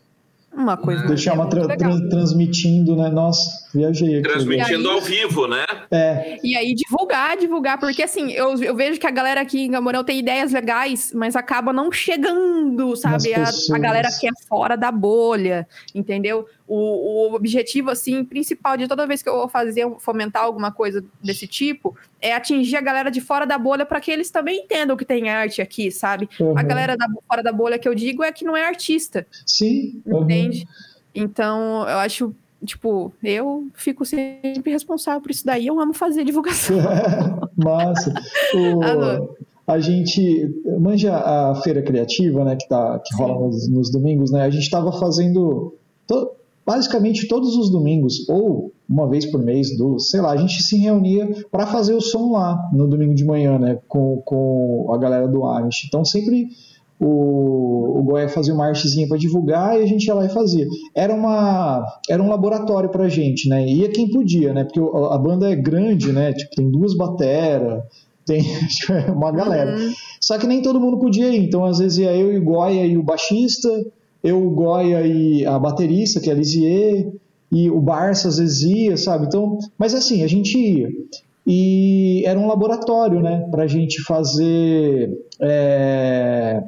Uma coisa. Deixar uma tra tra transmitindo, né? Nossa, viajei aqui. Transmitindo aí, ao vivo, né? É. E aí divulgar, divulgar, porque assim, eu, eu vejo que a galera aqui em Gamorão tem ideias legais, mas acaba não chegando, sabe? A, a, galera que é fora da bolha, entendeu? O, o objetivo, assim, principal de toda vez que eu vou fazer, fomentar alguma coisa desse tipo, é atingir a galera de fora da bolha para que eles também entendam que tem arte aqui, sabe? Uhum. A galera da, fora da bolha que eu digo é que não é artista. Sim. Entende? Uhum. Então, eu acho tipo, eu fico sempre responsável por isso daí, eu amo fazer divulgação. Massa. O, a gente manja a feira criativa, né, que, tá, que rola nos, nos, domingos, né? A gente estava fazendo to, basicamente todos os domingos, ou uma vez por mês, do, sei lá, a gente se reunia para fazer o som lá no domingo de manhã, né, com, com a galera do Amish. Então sempre o, o Goiás fazia uma artezinha para divulgar e a gente ia lá e fazia. Era, uma, era um laboratório para a gente, né? Ia quem podia, né? Porque a banda é grande, né? Tipo, tem duas bateras, tem uma galera. Uhum. Só que nem todo mundo podia ir, então às vezes ia eu e o Goya e o baixista, eu, o Goya e a baterista, que é a Lisier, e o Barça às vezes ia, sabe? Então, mas assim, a gente ia. E era um laboratório, né? Pra gente fazer. É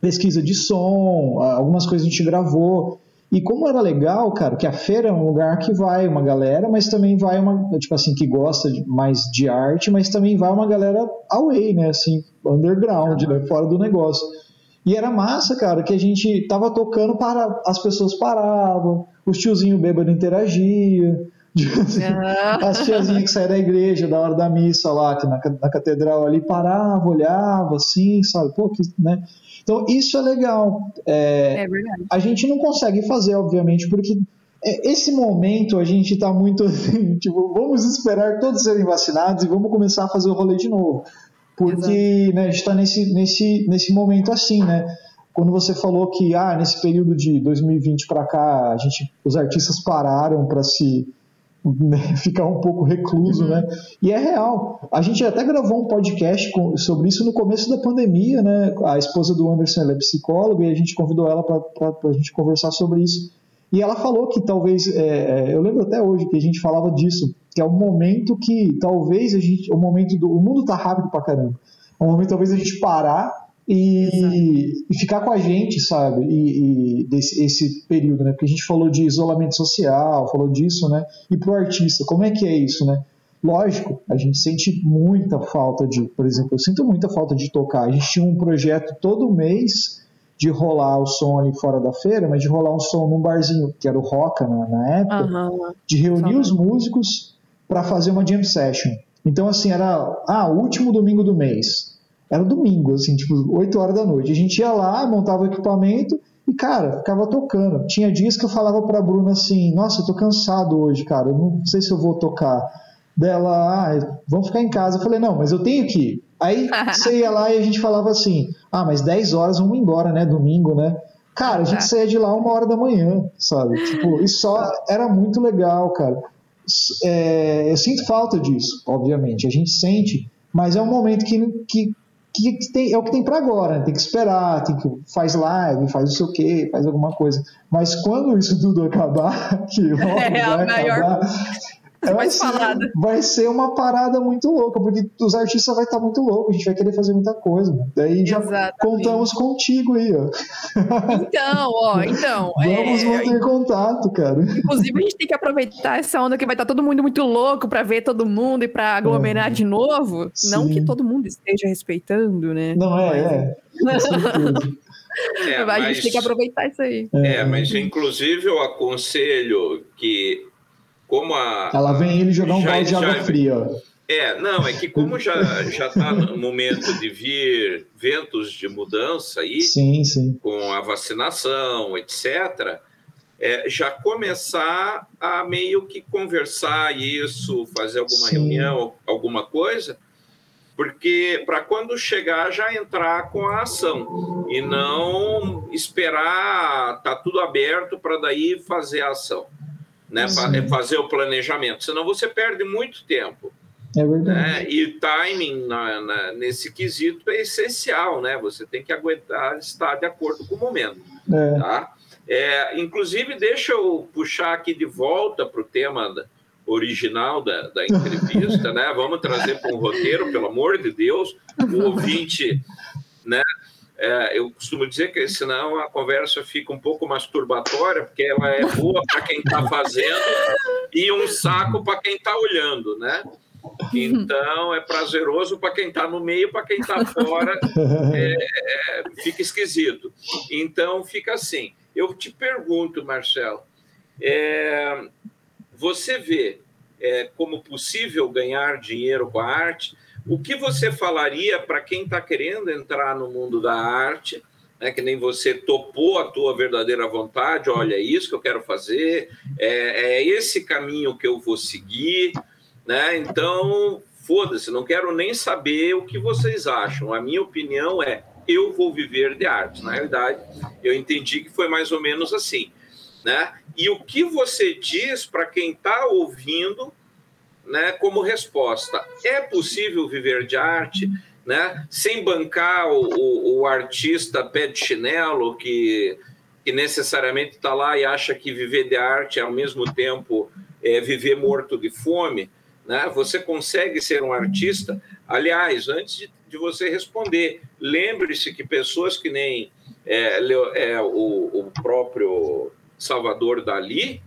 pesquisa de som, algumas coisas a gente gravou. E como era legal, cara, que a feira é um lugar que vai uma galera, mas também vai uma, tipo assim, que gosta de, mais de arte, mas também vai uma galera away, né, assim, underground, né, fora do negócio. E era massa, cara, que a gente tava tocando, para as pessoas paravam, os tiozinhos bêbados interagiam, as tiazinhas que saíram da igreja, da hora da missa lá, que na, na catedral ali, parava, olhava, assim, sabe, pô, que, né, então, isso é legal. É, é verdade. A gente não consegue fazer, obviamente, porque é, esse momento a gente está muito assim, tipo, vamos esperar todos serem vacinados e vamos começar a fazer o rolê de novo. Porque né, a gente está nesse, nesse, nesse momento assim, né? quando você falou que ah, nesse período de 2020 para cá, a gente, os artistas pararam para se né, ficar um pouco recluso, uhum. né? E é real. A gente até gravou um podcast com, sobre isso no começo da pandemia, né? A esposa do Anderson ela é psicóloga e a gente convidou ela para a gente conversar sobre isso. E ela falou que talvez, é, é, eu lembro até hoje que a gente falava disso, que é um momento que talvez a gente, o momento do, o mundo tá rápido pra caramba. É um momento talvez a gente parar e, e, ficar com a gente, sabe? E, e desse, esse período, né? Porque a gente falou de isolamento social, falou disso, né? E pro artista, como é que é isso, né? Lógico, a gente sente muita falta de, por exemplo, eu sinto muita falta de tocar. A gente tinha um projeto todo mês de rolar o som ali fora da feira, mas de rolar um som num barzinho, que era o Roca na, na época, uhum. de reunir os músicos para fazer uma jam session. Então, assim, era ah, o último domingo do mês. Era domingo, assim, tipo, 8 horas da noite. A gente ia lá, montava o equipamento e, cara, ficava tocando. Tinha dias que eu falava pra Bruna assim: Nossa, eu tô cansado hoje, cara, eu não sei se eu vou tocar. Dela, ah, vamos ficar em casa. Eu falei: Não, mas eu tenho que ir. Aí você ia lá e a gente falava assim: Ah, mas 10 horas vamos embora, né? Domingo, né? Cara, a gente é. saía de lá uma hora da manhã, sabe? Tipo, e só era muito legal, cara. É, eu sinto falta disso, obviamente. A gente sente, mas é um momento que, que que, tem, é o que tem para agora, né? tem que esperar, tem que faz live, faz não sei o que, faz alguma coisa. Mas quando isso tudo acabar, que logo é, vai maior... acabar, vai ser, vai ser uma parada muito louca, porque os artistas vão estar muito loucos, a gente vai querer fazer muita coisa. Daí já Exatamente. contamos contigo aí, ó. Então, ó, então. Vamos é... manter contato, cara. Inclusive, a gente tem que aproveitar essa onda que vai estar todo mundo muito louco para ver todo mundo e para aglomerar é. de novo. Sim. Não que todo mundo esteja respeitando, né? Não, é, é. É, a gente tem que aproveitar isso aí. É, mas inclusive eu aconselho que como a. Ela vem ele jogar um já, balde de água fria. É, não, é que como já já está no momento de vir ventos de mudança aí, sim, sim. com a vacinação, etc., é, já começar a meio que conversar isso, fazer alguma sim. reunião, alguma coisa, porque para quando chegar já entrar com a ação e não esperar tá tudo aberto para daí fazer a ação né? Sim. Fazer o planejamento, senão você perde muito tempo. É verdade. Né? E timing na, na, nesse quesito é essencial, né? Você tem que aguentar estar de acordo com o momento. É. Tá? É, inclusive, deixa eu puxar aqui de volta para o tema da, original da, da entrevista, né? Vamos trazer para um roteiro, pelo amor de Deus, o ouvinte? É, eu costumo dizer que senão a conversa fica um pouco masturbatória, porque ela é boa para quem está fazendo e um saco para quem está olhando, né? Então é prazeroso para quem está no meio, para quem está fora é, é, fica esquisito. Então fica assim. Eu te pergunto, Marcelo, é, você vê é, como possível ganhar dinheiro com a arte? O que você falaria para quem está querendo entrar no mundo da arte, né, que nem você topou a tua verdadeira vontade, olha, é isso que eu quero fazer, é, é esse caminho que eu vou seguir, né? Então, foda-se, não quero nem saber o que vocês acham. A minha opinião é, eu vou viver de arte. Na realidade, eu entendi que foi mais ou menos assim, né? E o que você diz para quem está ouvindo né, como resposta. É possível viver de arte, né, sem bancar o, o, o artista pé de chinelo que, que necessariamente está lá e acha que viver de arte é ao mesmo tempo é, viver morto de fome. Né? Você consegue ser um artista. Aliás, antes de, de você responder, lembre-se que pessoas que nem é, é, o, o próprio Salvador Dali,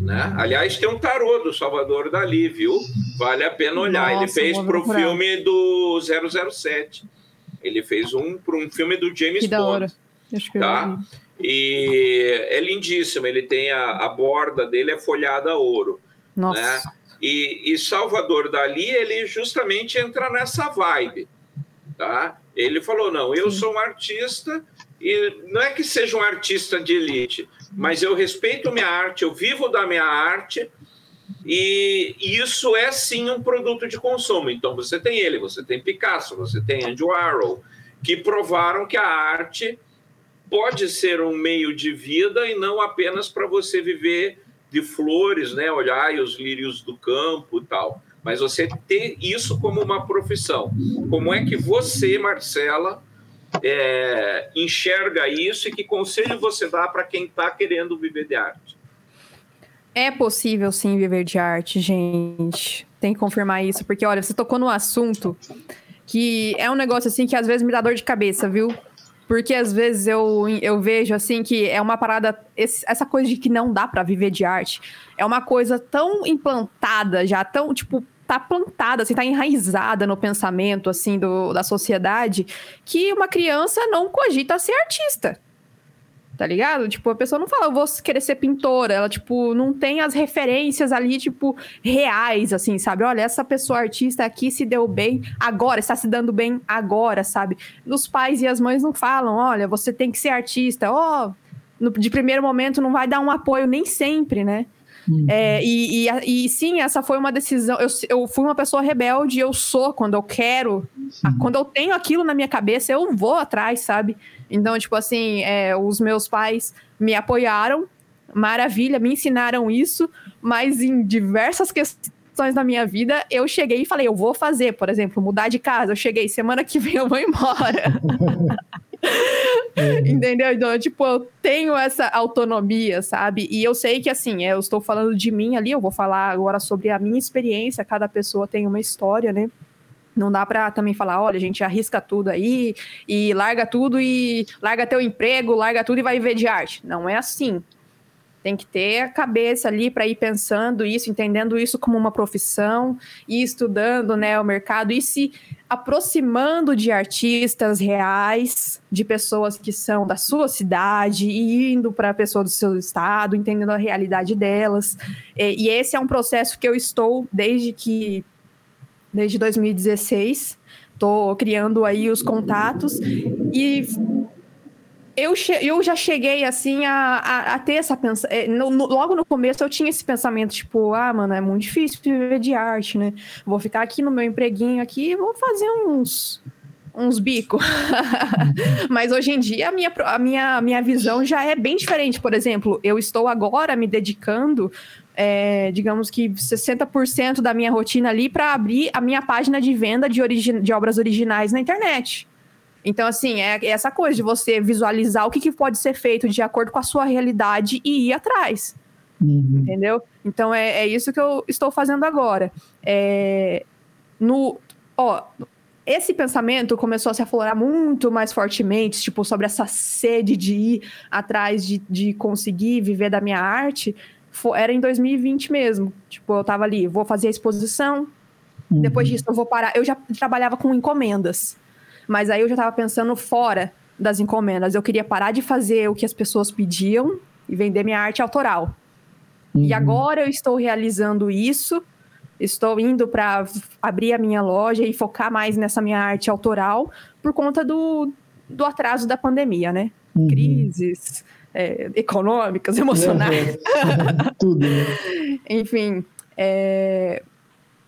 né? Aliás, tem um tarô do Salvador Dali, viu? Vale a pena olhar. Nossa, Ele fez para o filme do 007. Ele fez um para um filme do James que Bond. Tá? E é lindíssimo. Ele tem a, a borda dele é folhada a ouro. Nossa. Né? E, e Salvador Dali, ele justamente entra nessa vibe. Tá? Ele falou: não, eu Sim. sou um artista e não é que seja um artista de elite, mas eu respeito minha arte, eu vivo da minha arte, e isso é sim um produto de consumo. Então você tem ele, você tem Picasso, você tem Andy Warhol, que provaram que a arte pode ser um meio de vida e não apenas para você viver de flores, né? Olhar os lírios do campo e tal. Mas você ter isso como uma profissão. Como é que você, Marcela, é, enxerga isso e que conselho você dá para quem está querendo viver de arte? É possível sim viver de arte, gente. Tem que confirmar isso, porque olha, você tocou no assunto que é um negócio assim que às vezes me dá dor de cabeça, viu? Porque às vezes eu, eu vejo assim que é uma parada. Esse, essa coisa de que não dá para viver de arte é uma coisa tão implantada já, tão, tipo, tá plantada, assim, tá enraizada no pensamento, assim, do, da sociedade, que uma criança não cogita ser artista. Tá ligado? Tipo, a pessoa não fala, eu vou querer ser pintora. Ela, tipo, não tem as referências ali, tipo, reais, assim, sabe? Olha, essa pessoa artista aqui se deu bem agora, está se dando bem agora, sabe? Os pais e as mães não falam, olha, você tem que ser artista. Ó, oh, de primeiro momento não vai dar um apoio nem sempre, né? Uhum. É, e, e, e, sim, essa foi uma decisão. Eu, eu fui uma pessoa rebelde, eu sou quando eu quero, quando eu tenho aquilo na minha cabeça, eu vou atrás, sabe? Então, tipo assim, é, os meus pais me apoiaram, maravilha, me ensinaram isso, mas em diversas questões da minha vida, eu cheguei e falei, eu vou fazer, por exemplo, mudar de casa. Eu cheguei, semana que vem eu vou embora. Entendeu? Então, tipo, eu tenho essa autonomia, sabe? E eu sei que, assim, eu estou falando de mim ali, eu vou falar agora sobre a minha experiência, cada pessoa tem uma história, né? Não dá para também falar, olha, a gente arrisca tudo aí e larga tudo e larga teu emprego, larga tudo e vai viver de arte. Não é assim. Tem que ter a cabeça ali para ir pensando isso, entendendo isso como uma profissão e estudando né, o mercado e se aproximando de artistas reais, de pessoas que são da sua cidade e indo para a pessoa do seu estado, entendendo a realidade delas. E, e esse é um processo que eu estou desde que desde 2016. Estou criando aí os contatos e eu, eu já cheguei assim a, a, a ter essa pensa no, logo no começo eu tinha esse pensamento tipo ah mano é muito difícil viver de arte né? Vou ficar aqui no meu empreguinho aqui e vou fazer uns uns bicos mas hoje em dia a minha, a minha, minha visão já é bem diferente. Por exemplo eu estou agora me dedicando é, digamos que 60% da minha rotina ali para abrir a minha página de venda de, origi de obras originais na internet. Então, assim, é, essa coisa de você visualizar o que, que, pode ser feito de acordo com a sua realidade e ir atrás. Uhum. Entendeu? Então, é, é, isso que eu estou fazendo agora. É, no, ó, esse pensamento começou a se aflorar muito mais fortemente, tipo, sobre essa sede de ir atrás de, de conseguir viver da minha arte, era em 2020 mesmo. Tipo, eu tava ali, vou fazer a exposição, uhum. depois disso eu vou parar. Eu já trabalhava com encomendas, mas aí eu já tava pensando fora das encomendas. Eu queria parar de fazer o que as pessoas pediam e vender minha arte autoral. Uhum. E agora eu estou realizando isso. Estou indo para abrir a minha loja e focar mais nessa minha arte autoral por conta do, do atraso da pandemia, né? Uhum. Crises, é, econômicas, emocionais. Tudo. Né? Enfim, é,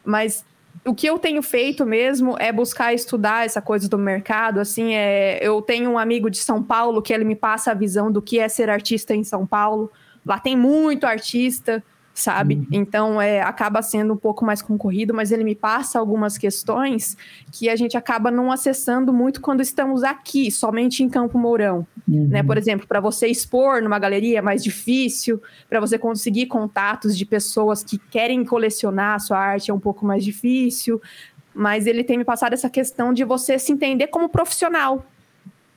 mas o que eu tenho feito mesmo é buscar estudar essa coisa do mercado. Assim, é, eu tenho um amigo de São Paulo que ele me passa a visão do que é ser artista em São Paulo. Lá tem muito artista sabe? Uhum. Então é, acaba sendo um pouco mais concorrido, mas ele me passa algumas questões que a gente acaba não acessando muito quando estamos aqui, somente em Campo Mourão. Uhum. Né? Por exemplo, para você expor numa galeria é mais difícil, para você conseguir contatos de pessoas que querem colecionar a sua arte é um pouco mais difícil. Mas ele tem me passado essa questão de você se entender como profissional.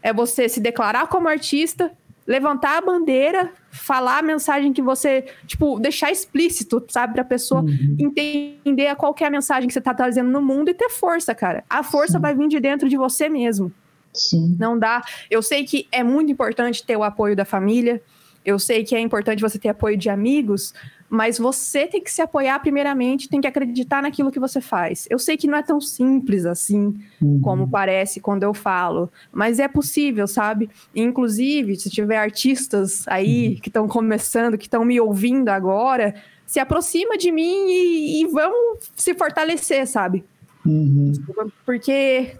É você se declarar como artista levantar a bandeira, falar a mensagem que você, tipo, deixar explícito, sabe, pra pessoa uhum. entender qual é a mensagem que você tá trazendo no mundo e ter força, cara. A força Sim. vai vir de dentro de você mesmo. Sim. Não dá. Eu sei que é muito importante ter o apoio da família. Eu sei que é importante você ter apoio de amigos, mas você tem que se apoiar primeiramente, tem que acreditar naquilo que você faz. Eu sei que não é tão simples assim uhum. como parece quando eu falo, mas é possível, sabe? Inclusive, se tiver artistas aí uhum. que estão começando, que estão me ouvindo agora, se aproxima de mim e, e vamos se fortalecer, sabe? Uhum. Porque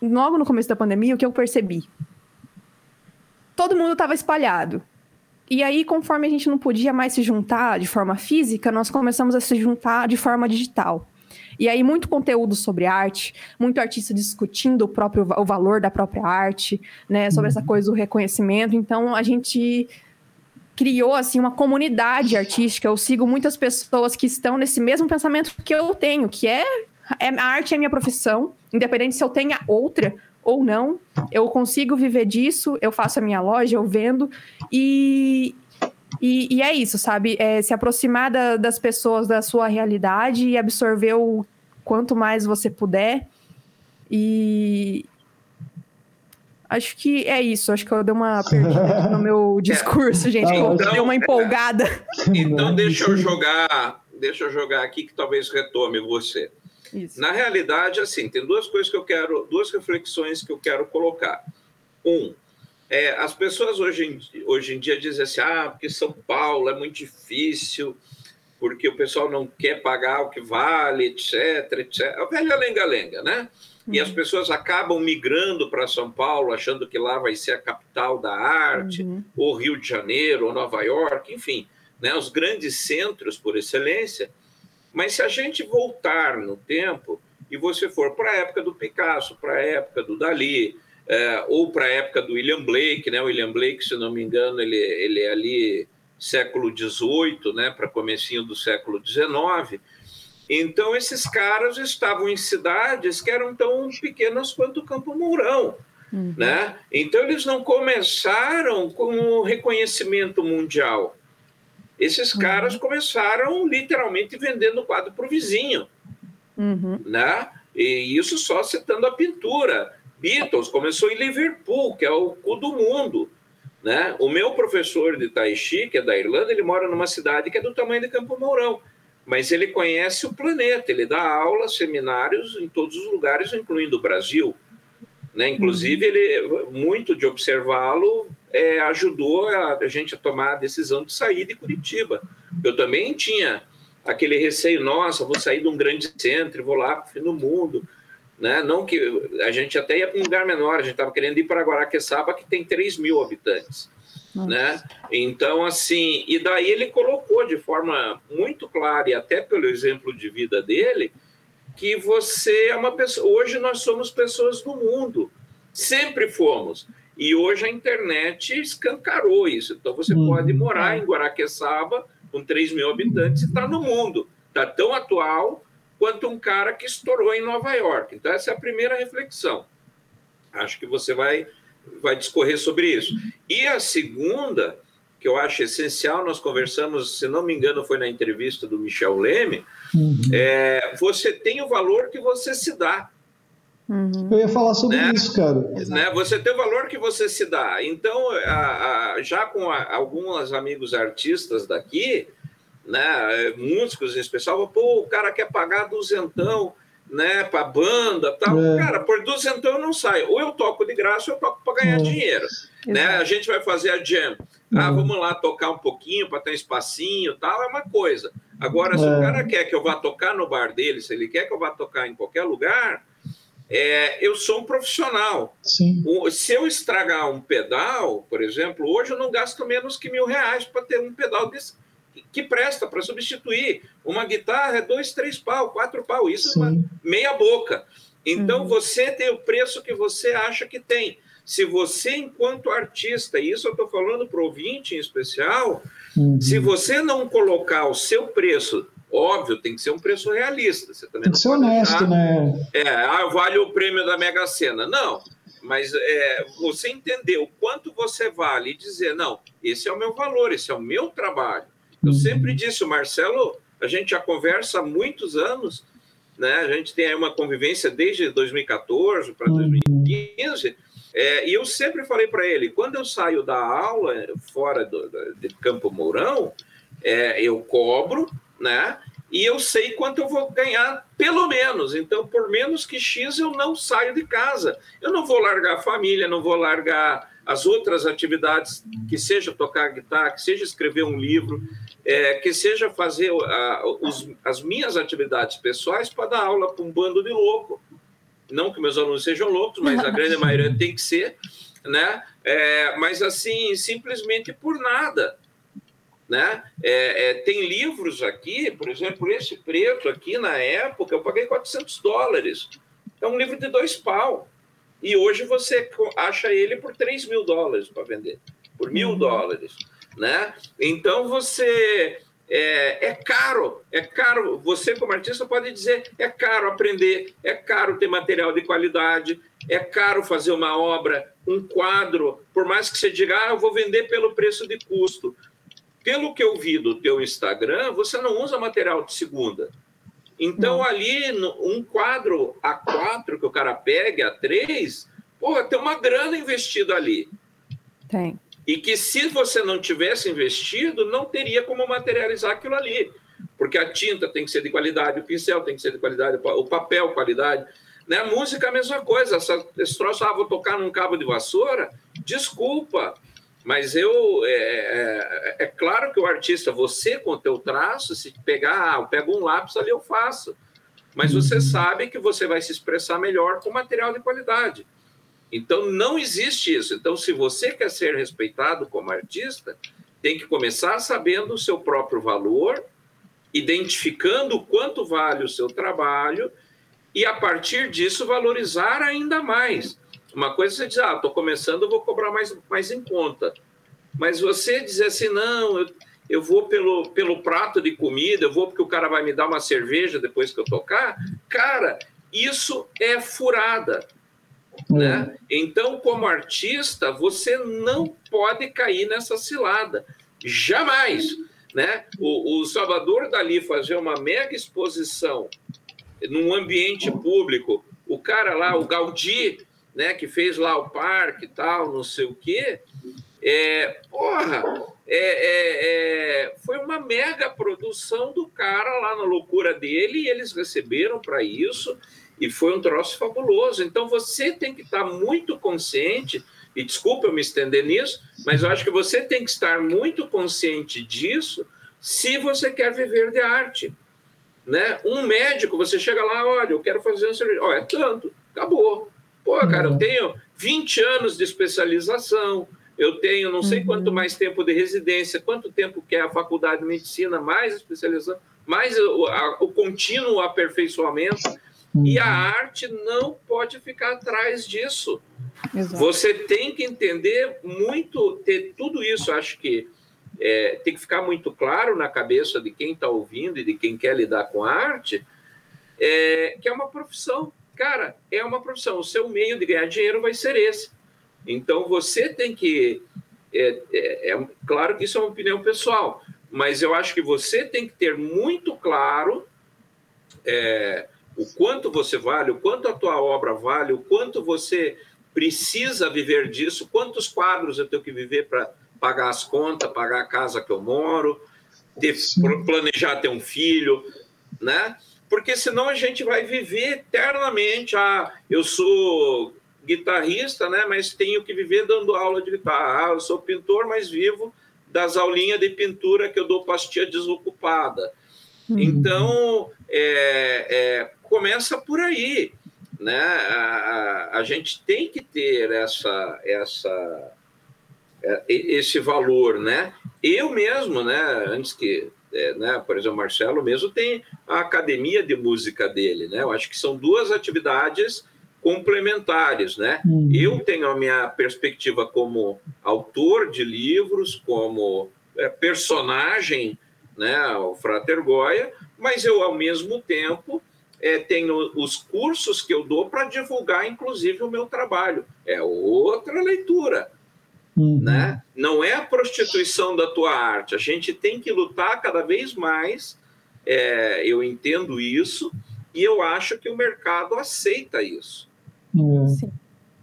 logo no começo da pandemia, o que eu percebi? todo mundo estava espalhado. E aí, conforme a gente não podia mais se juntar de forma física, nós começamos a se juntar de forma digital. E aí, muito conteúdo sobre arte, muito artista discutindo o próprio o valor da própria arte, né? Sobre essa uhum. coisa do reconhecimento. Então, a gente criou assim uma comunidade artística. Eu sigo muitas pessoas que estão nesse mesmo pensamento que eu tenho, que é, é a arte é minha profissão, independente se eu tenha outra ou não, eu consigo viver disso, eu faço a minha loja, eu vendo, e, e, e é isso, sabe? É se aproximar da, das pessoas da sua realidade e absorver o quanto mais você puder. E acho que é isso. Acho que eu dei uma perdida no meu discurso, gente. Então, dei uma empolgada. Então deixa eu jogar, deixa eu jogar aqui que talvez retome você. Isso. Na realidade, assim, tem duas coisas que eu quero, duas reflexões que eu quero colocar. Um, é, as pessoas hoje em, hoje em dia dizem assim, ah, porque São Paulo é muito difícil, porque o pessoal não quer pagar o que vale, etc, etc. A velha lenga-lenga, né? Uhum. E as pessoas acabam migrando para São Paulo, achando que lá vai ser a capital da arte, uhum. ou Rio de Janeiro, ou Nova York, enfim, né? os grandes centros por excelência. Mas se a gente voltar no tempo e você for para a época do Picasso, para a época do Dali, é, ou para a época do William Blake, né? O William Blake, se não me engano, ele, ele é ali século XVIII, né? Para comecinho do século XIX. Então esses caras estavam em cidades que eram tão pequenas quanto o Campo Mourão. Uhum. Né? Então, eles não começaram com reconhecimento mundial. Esses uhum. caras começaram literalmente vendendo quadro para o vizinho. Uhum. Né? E isso só citando a pintura. Beatles começou em Liverpool, que é o cu do mundo. Né? O meu professor de Tai Chi, que é da Irlanda, ele mora numa cidade que é do tamanho de Campo Mourão. Mas ele conhece o planeta, ele dá aulas, seminários em todos os lugares, incluindo o Brasil. Né? Inclusive, uhum. ele, muito de observá-lo é, ajudou a, a, gente a tomar a decisão de sair de Curitiba. Eu também tinha aquele receio, nossa, vou sair de um grande centro, vou lá para o fim do mundo. Né? Não que a gente até ia para um lugar menor, a gente estava querendo ir para Guaraqueçaba, que tem 3 mil habitantes. Né? Então, assim, e daí ele colocou de forma muito clara, e até pelo exemplo de vida dele, que você é uma pessoa. Hoje nós somos pessoas do mundo, sempre fomos. E hoje a internet escancarou isso. Então você uhum. pode morar em Guaraqueçaba, com 3 mil habitantes, e está no mundo. Está tão atual quanto um cara que estourou em Nova York. Então, essa é a primeira reflexão. Acho que você vai, vai discorrer sobre isso. E a segunda, que eu acho essencial, nós conversamos, se não me engano, foi na entrevista do Michel Leme, uhum. é, você tem o valor que você se dá. Uhum. Eu ia falar sobre né? isso, cara. Né? Você tem o valor que você se dá. Então, a, a, já com a, alguns amigos artistas daqui, né, músicos em especial, pô, o cara quer pagar duzentão né, para banda, tal. É. Cara, por duzentão eu não saio. Ou eu toco de graça ou eu toco para ganhar é. dinheiro. Né? A gente vai fazer a jam. Ah, uhum. vamos lá tocar um pouquinho para ter um espacinho, tal, é uma coisa. Agora, se o é. cara quer que eu vá tocar no bar dele, se ele quer que eu vá tocar em qualquer lugar, é, eu sou um profissional. Sim. se eu estragar um pedal, por exemplo, hoje eu não gasto menos que mil reais para ter um pedal desse, que presta para substituir. Uma guitarra é dois, três pau, quatro pau, isso Sim. é uma meia boca. Então uhum. você tem o preço que você acha que tem. Se você, enquanto artista, e isso eu estou falando para o ouvinte em especial, uhum. se você não colocar o seu preço Óbvio, tem que ser um preço realista. Você também tem que ser honesto, deixar, né? É, ah, vale o prêmio da Mega Sena. Não, mas é, você entender o quanto você vale e dizer, não, esse é o meu valor, esse é o meu trabalho. Eu uhum. sempre disse, o Marcelo, a gente já conversa há muitos anos, né? A gente tem aí uma convivência desde 2014 para 2015, uhum. É, e eu sempre falei para ele, quando eu saio da aula fora do, de Campo Mourão, é, eu cobro né? E eu sei quanto eu vou ganhar, pelo menos. Então, por menos que X, eu não saio de casa. Eu não vou largar a família, não vou largar as outras atividades, que seja tocar guitarra, que seja escrever um livro, é, que seja fazer os, as minhas atividades pessoais para dar aula para um bando de louco. Não que meus alunos sejam loucos, mas a grande maioria tem que ser. né? É, mas assim, simplesmente por nada. Né? É, é, tem livros aqui, por exemplo, esse preto aqui na época eu paguei 400 dólares. É um livro de dois pau. E hoje você acha ele por 3 mil dólares para vender, por mil uhum. dólares. Né? Então você é, é, caro, é caro. Você, como artista, pode dizer: é caro aprender, é caro ter material de qualidade, é caro fazer uma obra, um quadro. Por mais que você diga, ah, eu vou vender pelo preço de custo. Pelo que eu vi do teu Instagram, você não usa material de segunda. Então, ali, um quadro A4 que o cara pega, A3, porra, tem uma grana investida ali. Tem. E que se você não tivesse investido, não teria como materializar aquilo ali. Porque a tinta tem que ser de qualidade, o pincel tem que ser de qualidade, o papel, qualidade. Né? A música, a mesma coisa. Essa, esse troço, ah, vou tocar num cabo de vassoura, desculpa. Mas eu, é, é, é claro que o artista, você com o teu traço, se pegar, ah, eu pego um lápis ali, eu faço. Mas você uhum. sabe que você vai se expressar melhor com material de qualidade. Então, não existe isso. Então, se você quer ser respeitado como artista, tem que começar sabendo o seu próprio valor, identificando quanto vale o seu trabalho e, a partir disso, valorizar ainda mais. Uma coisa é você diz, ah, estou começando, vou cobrar mais, mais em conta. Mas você dizer assim, não, eu, eu vou pelo, pelo prato de comida, eu vou porque o cara vai me dar uma cerveja depois que eu tocar, cara, isso é furada. Né? Hum. Então, como artista, você não pode cair nessa cilada. Jamais. Né? O, o Salvador Dali fazer uma mega exposição num ambiente público, o cara lá, o Gaudí, né, que fez lá o parque e tal, não sei o quê, é, porra, é, é, é, foi uma mega produção do cara lá na loucura dele e eles receberam para isso e foi um troço fabuloso. Então você tem que estar muito consciente, e desculpa eu me estender nisso, mas eu acho que você tem que estar muito consciente disso se você quer viver de arte. Né? Um médico, você chega lá, olha, eu quero fazer um serviço, olha, é tanto, acabou. Pô, cara, eu uhum. tenho 20 anos de especialização, eu tenho não sei quanto uhum. mais tempo de residência, quanto tempo que é a faculdade de medicina, mais especialização, mais o, a, o contínuo aperfeiçoamento. E a uhum. arte não pode ficar atrás disso. Exato. Você tem que entender muito, ter tudo isso, acho que é, tem que ficar muito claro na cabeça de quem está ouvindo e de quem quer lidar com a arte, é, que é uma profissão. Cara, é uma profissão. O seu meio de ganhar dinheiro vai ser esse. Então você tem que. É, é, é claro que isso é uma opinião pessoal, mas eu acho que você tem que ter muito claro é, o quanto você vale, o quanto a tua obra vale, o quanto você precisa viver disso, quantos quadros eu tenho que viver para pagar as contas, pagar a casa que eu moro, ter, planejar ter um filho, né? Porque senão a gente vai viver eternamente. Ah, eu sou guitarrista, né? Mas tenho que viver dando aula de guitarra. Ah, eu sou pintor, mas vivo das aulinhas de pintura que eu dou pastia desocupada. Uhum. Então, é, é, começa por aí. Né? A, a, a, gente tem que ter essa, essa, é, esse valor. Né? Eu mesmo, né, antes que. É, né, por exemplo, Marcelo mesmo tem a academia de música dele. Né? Eu acho que são duas atividades complementares, né? Uhum. Eu tenho a minha perspectiva como autor de livros, como é, personagem, né, o Frater Goya, mas eu ao mesmo tempo é, tenho os cursos que eu dou para divulgar, inclusive, o meu trabalho. É outra leitura. Uhum. Né? Não é a prostituição da tua arte. A gente tem que lutar cada vez mais. É, eu entendo isso e eu acho que o mercado aceita isso. Uhum. Sim.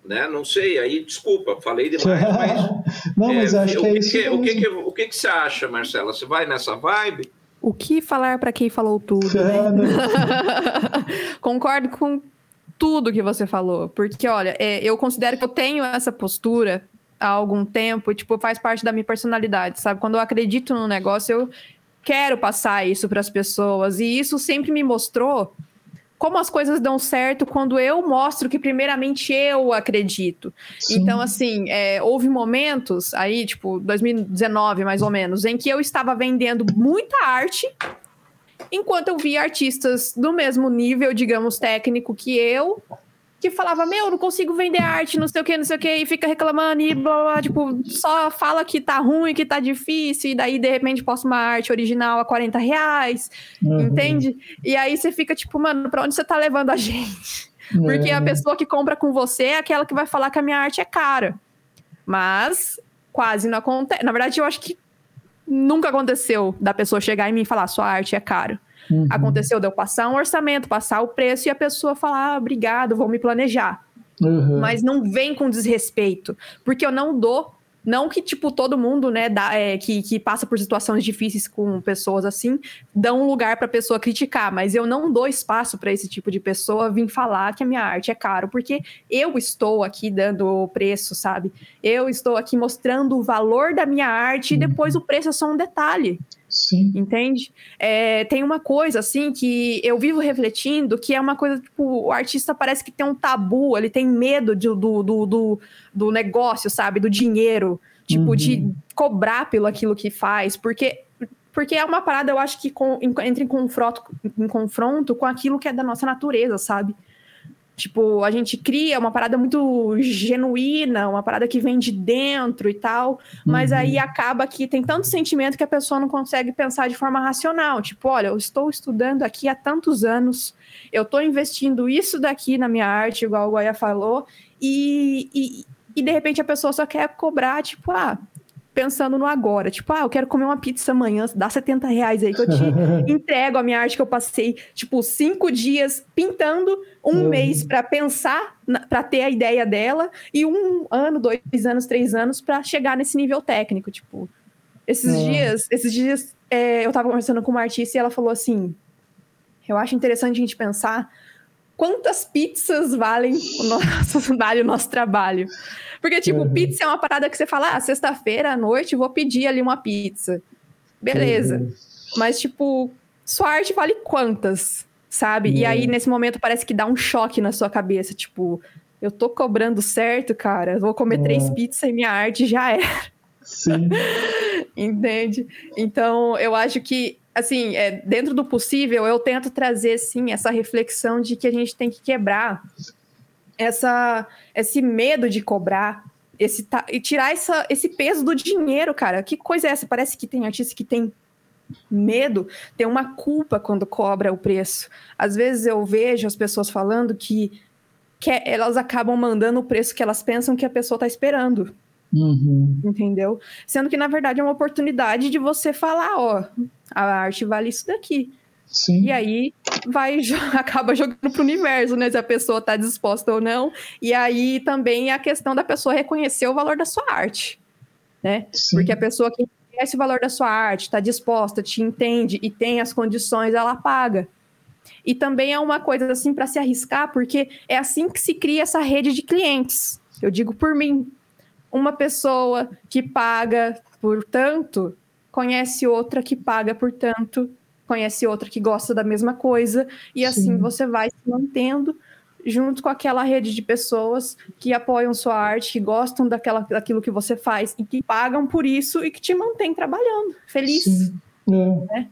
Né? Não sei, aí desculpa, falei demais, mas. Não, mas é, acho que é isso. Que, o, que, que, o que, que você acha, Marcela? Você vai nessa vibe? O que falar para quem falou tudo? Né? Concordo com tudo que você falou, porque olha, é, eu considero que eu tenho essa postura há algum tempo, tipo, faz parte da minha personalidade, sabe? Quando eu acredito no negócio, eu quero passar isso para as pessoas, e isso sempre me mostrou como as coisas dão certo quando eu mostro que primeiramente eu acredito. Sim. Então, assim, é, houve momentos aí, tipo, 2019 mais ou menos, em que eu estava vendendo muita arte, enquanto eu via artistas do mesmo nível, digamos, técnico que eu, que falava, meu, não consigo vender arte, não sei o que, não sei o que, e fica reclamando e blá, blá, tipo, só fala que tá ruim, que tá difícil, e daí, de repente, posta uma arte original a 40 reais, uhum. entende? E aí você fica, tipo, mano, pra onde você tá levando a gente? Porque a pessoa que compra com você é aquela que vai falar que a minha arte é cara. Mas quase não acontece. Na verdade, eu acho que nunca aconteceu da pessoa chegar em mim e falar, sua arte é cara. Uhum. Aconteceu de eu passar um orçamento, passar o preço e a pessoa falar, ah, obrigado, vou me planejar. Uhum. Mas não vem com desrespeito, porque eu não dou não que, tipo, todo mundo, né, dá, é, que, que passa por situações difíceis com pessoas assim, dão um lugar para a pessoa criticar, mas eu não dou espaço para esse tipo de pessoa vir falar que a minha arte é caro, porque eu estou aqui dando o preço, sabe? Eu estou aqui mostrando o valor da minha arte e depois o preço é só um detalhe. Sim. Entende? É, tem uma coisa, assim, que eu vivo refletindo, que é uma coisa, tipo, o artista parece que tem um tabu, ele tem medo de, do, do, do, do negócio, sabe? Do dinheiro. Tipo, uhum. de cobrar pelo aquilo que faz, porque porque é uma parada, eu acho que com, entra em confronto, em confronto com aquilo que é da nossa natureza, sabe? Tipo, a gente cria uma parada muito genuína, uma parada que vem de dentro e tal, mas uhum. aí acaba que tem tanto sentimento que a pessoa não consegue pensar de forma racional. Tipo, olha, eu estou estudando aqui há tantos anos, eu estou investindo isso daqui na minha arte, igual o Goya falou, e, e, e de repente a pessoa só quer cobrar, tipo, ah, pensando no agora. Tipo, ah, eu quero comer uma pizza amanhã, dá 70 reais aí que eu te entrego a minha arte que eu passei, tipo, cinco dias pintando, um uhum. mês para pensar, para ter a ideia dela, e um ano, dois anos, três anos para chegar nesse nível técnico. Tipo, esses uhum. dias, esses dias é, eu tava conversando com uma artista e ela falou assim: eu acho interessante a gente pensar quantas pizzas valem o nosso, vale o nosso trabalho. Porque, tipo, uhum. pizza é uma parada que você fala, ah, sexta-feira à noite vou pedir ali uma pizza. Beleza. Uhum. Mas, tipo, sua arte vale quantas, sabe? Uhum. E aí, uhum. nesse momento, parece que dá um choque na sua cabeça. Tipo, eu tô cobrando certo, cara. Vou comer três uhum. pizzas e minha arte já era. Sim. Entende? Então, eu acho que, assim, é, dentro do possível, eu tento trazer, sim, essa reflexão de que a gente tem que quebrar essa, esse medo de cobrar, esse e tirar essa, esse peso do dinheiro, cara. Que coisa é essa? Parece que tem artista que tem medo, tem uma culpa quando cobra o preço. Às vezes eu vejo as pessoas falando que, que elas acabam mandando o preço que elas pensam que a pessoa está esperando. Uhum. Entendeu? Sendo que, na verdade, é uma oportunidade de você falar, ó, a arte vale isso daqui. Sim. E aí vai acaba jogando pro universo, né? Se a pessoa tá disposta ou não. E aí também a questão da pessoa reconhecer o valor da sua arte, né? Sim. Porque a pessoa que reconhece o valor da sua arte, está disposta, te entende e tem as condições, ela paga. E também é uma coisa assim para se arriscar, porque é assim que se cria essa rede de clientes. Eu digo por mim, uma pessoa que paga por tanto conhece outra que paga por tanto conhece outra que gosta da mesma coisa, e assim Sim. você vai se mantendo junto com aquela rede de pessoas que apoiam sua arte, que gostam daquela, daquilo que você faz e que pagam por isso e que te mantém trabalhando, feliz. É. Né?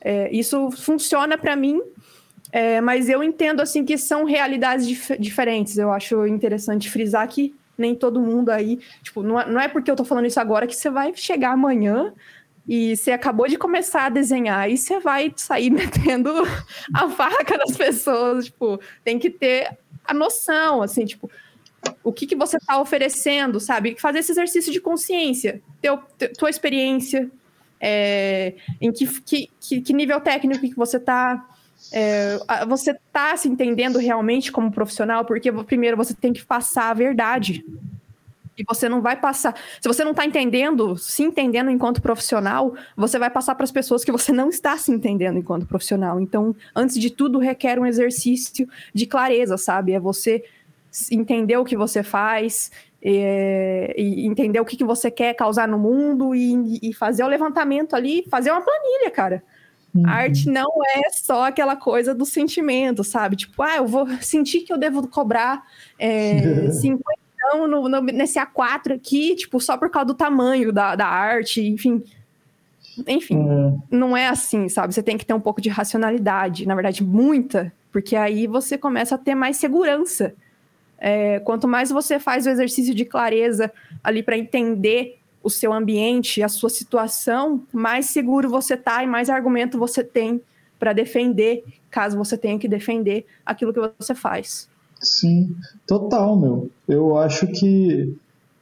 É, isso funciona para mim, é, mas eu entendo assim que são realidades dif diferentes. Eu acho interessante frisar que nem todo mundo aí, tipo, não é, não é porque eu tô falando isso agora que você vai chegar amanhã e você acabou de começar a desenhar e você vai sair metendo a faca nas pessoas, tipo, tem que ter a noção, assim, tipo, o que, que você está oferecendo, sabe? Fazer esse exercício de consciência, teu, tua experiência, é, em que, que, que, nível técnico que você está, é, você está se entendendo realmente como profissional, porque primeiro você tem que passar a verdade, e você não vai passar. Se você não está entendendo, se entendendo enquanto profissional, você vai passar para as pessoas que você não está se entendendo enquanto profissional. Então, antes de tudo, requer um exercício de clareza, sabe? É você entender o que você faz, é, e entender o que, que você quer causar no mundo e, e fazer o levantamento ali, fazer uma planilha, cara. Uhum. A arte não é só aquela coisa do sentimento, sabe? Tipo, ah, eu vou sentir que eu devo cobrar é, 50 no, no, nesse A4 aqui, tipo, só por causa do tamanho da, da arte, enfim. Enfim, uhum. não é assim, sabe? Você tem que ter um pouco de racionalidade, na verdade, muita, porque aí você começa a ter mais segurança. É, quanto mais você faz o exercício de clareza ali para entender o seu ambiente, a sua situação, mais seguro você tá e mais argumento você tem para defender, caso você tenha que defender aquilo que você faz. Sim, total, meu. Eu acho que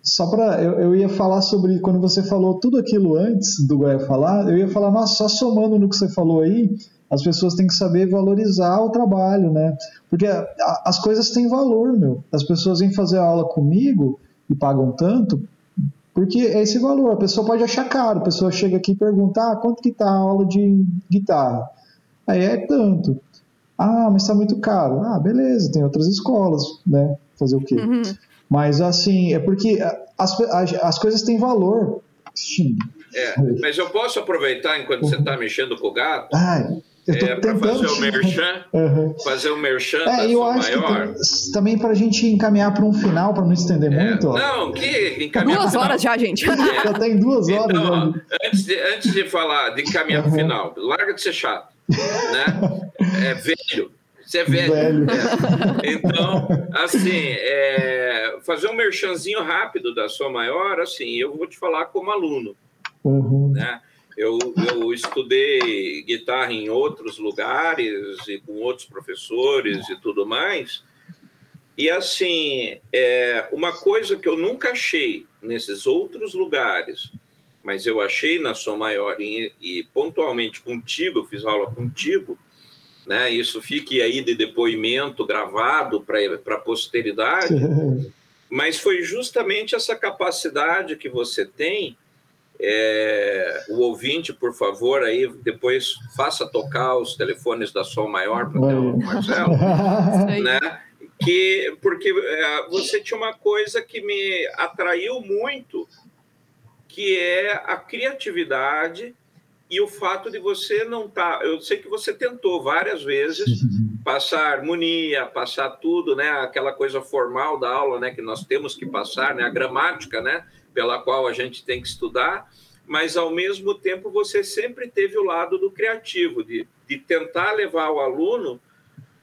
só para eu, eu, ia falar sobre quando você falou tudo aquilo antes do Goiás falar, eu ia falar, nossa, só somando no que você falou aí, as pessoas têm que saber valorizar o trabalho, né? Porque a, a, as coisas têm valor, meu. As pessoas vêm fazer aula comigo e pagam tanto porque é esse valor, a pessoa pode achar caro, a pessoa chega aqui e pergunta, ah, quanto que tá a aula de guitarra? Aí é tanto. Ah, mas está muito caro. Ah, beleza, tem outras escolas, né? Fazer o quê? Uhum. Mas assim, é porque as, as, as coisas têm valor. É, mas eu posso aproveitar enquanto uhum. você está mexendo com o gato? Ai é, para fazer o merchan, uhum. fazer o merchan é, da eu acho maior. Que, também para a gente encaminhar para um final, para não estender é, muito. Ó. Não, que encaminhar Duas horas já, gente. É. Já tem duas horas. Então, antes, de, antes de falar, de encaminhar para o final, larga de ser chato. Né? É velho. Você é velho. velho. É. Então, assim, é, fazer um merchanzinho rápido da sua maior, assim, eu vou te falar como aluno. Uhum. Né? Eu, eu estudei guitarra em outros lugares e com outros professores e tudo mais. E assim, é, uma coisa que eu nunca achei nesses outros lugares, mas eu achei na sua maior e, e pontualmente contigo, eu fiz aula contigo, né? Isso fique aí de depoimento gravado para a posteridade. Mas foi justamente essa capacidade que você tem é, o ouvinte, por favor, aí depois faça tocar os telefones da Sol Maior para o Marcelo, né? Que, porque é, você tinha uma coisa que me atraiu muito, que é a criatividade e o fato de você não estar. Tá, eu sei que você tentou várias vezes passar harmonia, passar tudo, né? Aquela coisa formal da aula, né? Que nós temos que passar, né? A gramática, né? Pela qual a gente tem que estudar, mas ao mesmo tempo você sempre teve o lado do criativo, de, de tentar levar o aluno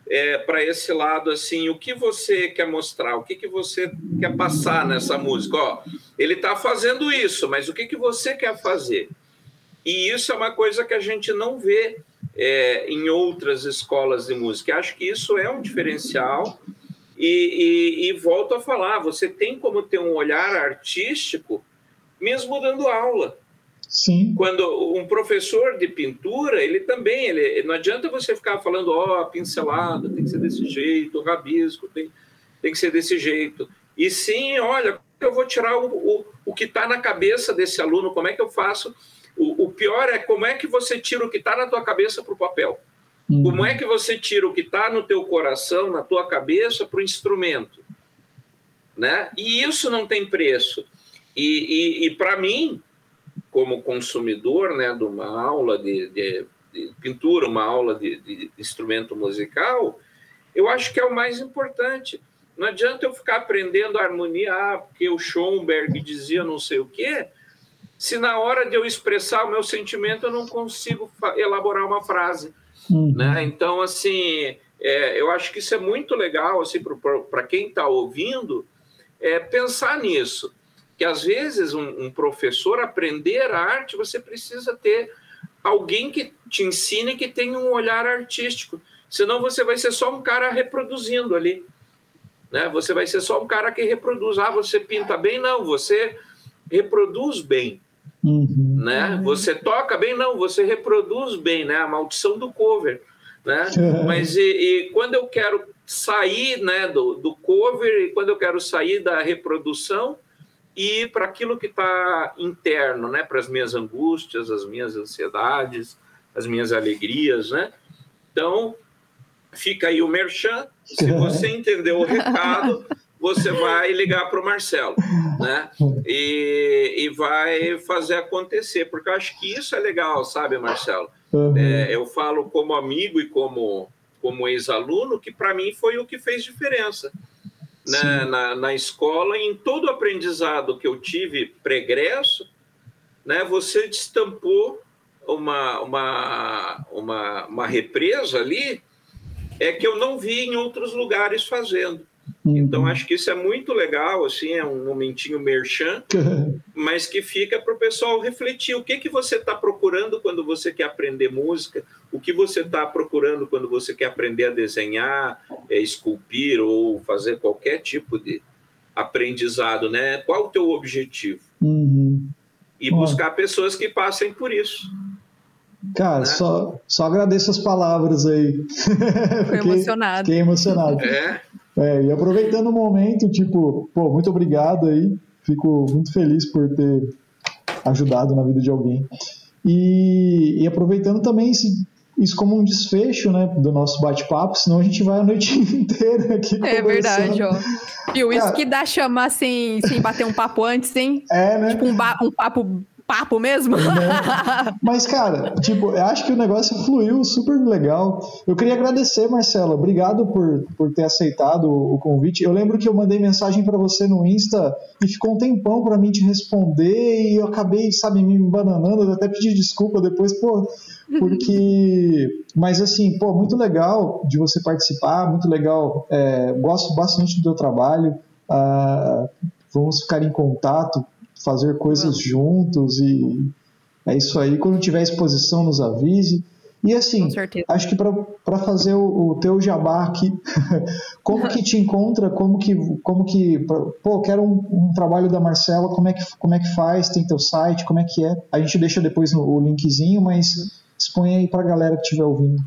é, para esse lado assim, o que você quer mostrar, o que, que você quer passar nessa música? Ó, ele está fazendo isso, mas o que, que você quer fazer? E isso é uma coisa que a gente não vê é, em outras escolas de música. Acho que isso é um diferencial e, e, e, volto a falar, você tem como ter um olhar artístico mesmo dando aula. Sim. Quando um professor de pintura, ele também, ele, não adianta você ficar falando, ó, oh, pincelada, tem que ser desse jeito, rabisco, tem, tem que ser desse jeito. E sim, olha, eu vou tirar o, o, o que está na cabeça desse aluno, como é que eu faço? O, o pior é como é que você tira o que está na tua cabeça para o papel. Uhum. Como é que você tira o que está no teu coração, na tua cabeça, para o instrumento? Né? E isso não tem preço. E, e, e para mim, como consumidor né, de uma aula de, de, de pintura, uma aula de, de, instrumento musical, eu acho que é o mais importante. Não adianta eu ficar aprendendo a harmonia, ah, porque o Schoenberg dizia não sei o quê, se na hora de eu expressar o meu sentimento eu não consigo elaborar uma frase. Uhum. Né? Então, assim, é, eu acho que isso é muito legal assim, para quem está ouvindo é, pensar nisso. Que às vezes um, um, professor aprender a arte, você precisa ter alguém que te ensine que tem um olhar artístico. Senão você vai ser só um cara reproduzindo ali. Né? Você vai ser só um cara que reproduz. Ah, você pinta bem? Não, você reproduz bem. Uhum. Né? Você toca bem? Não, você reproduz bem, né? A maldição do cover. Né? Mas e, e, quando eu quero sair né, do, do cover e quando eu quero sair da reprodução e para aquilo que está interno, né? Para as minhas angústias, as minhas ansiedades, as minhas alegrias, né? Então, fica aí o merchan. Se você entendeu o recado, você vai ligar para o Marcelo, né? E, e vai fazer acontecer, porque eu acho que isso é legal, sabe, Marcelo? Uhum. É, eu falo como amigo e como, como ex-aluno, que para mim foi o que fez diferença. Né? Na, na escola, em todo o aprendizado que eu tive pregresso, né, você destampou uma, uma, uma, uma represa ali é que eu não vi em outros lugares fazendo. Uhum. Então, acho que isso é muito legal, assim, é um momentinho merchan, mas que fica para o pessoal refletir o que, que você está procurando quando você quer aprender música, o que você está procurando quando você quer aprender a desenhar, é, esculpir ou fazer qualquer tipo de aprendizado, né? Qual o teu objetivo? Uhum. E buscar pessoas que passem por isso. Cara, né? só, só agradeço as palavras aí. Fiquei emocionado. Fiquei emocionado. É. é. E aproveitando o momento, tipo, pô, muito obrigado aí. Fico muito feliz por ter ajudado na vida de alguém. E, e aproveitando também esse, isso como um desfecho, né, do nosso bate-papo, senão a gente vai a noite inteira aqui É verdade, ó. Viu, isso que dá chamar sem, sem bater um papo antes, hein? É, né? Tipo um, um papo papo mesmo. Mas, cara, tipo, eu acho que o negócio fluiu super legal. Eu queria agradecer, Marcelo. Obrigado por, por ter aceitado o convite. Eu lembro que eu mandei mensagem para você no Insta e ficou um tempão para mim te responder e eu acabei, sabe, me bananando. Eu até pedi desculpa depois, pô, porque. Mas, assim, pô, muito legal de você participar, muito legal. É, gosto bastante do teu trabalho. Uh, vamos ficar em contato fazer coisas uhum. juntos e é isso aí. Quando tiver exposição, nos avise. E assim, acho que para fazer o, o, teu jabá aqui, como que te encontra, como que, como que, pô, quero um, um, trabalho da Marcela, como é, que, como é que faz, tem teu site, como é que é? A gente deixa depois no, o linkzinho, mas expõe aí para a galera que estiver ouvindo.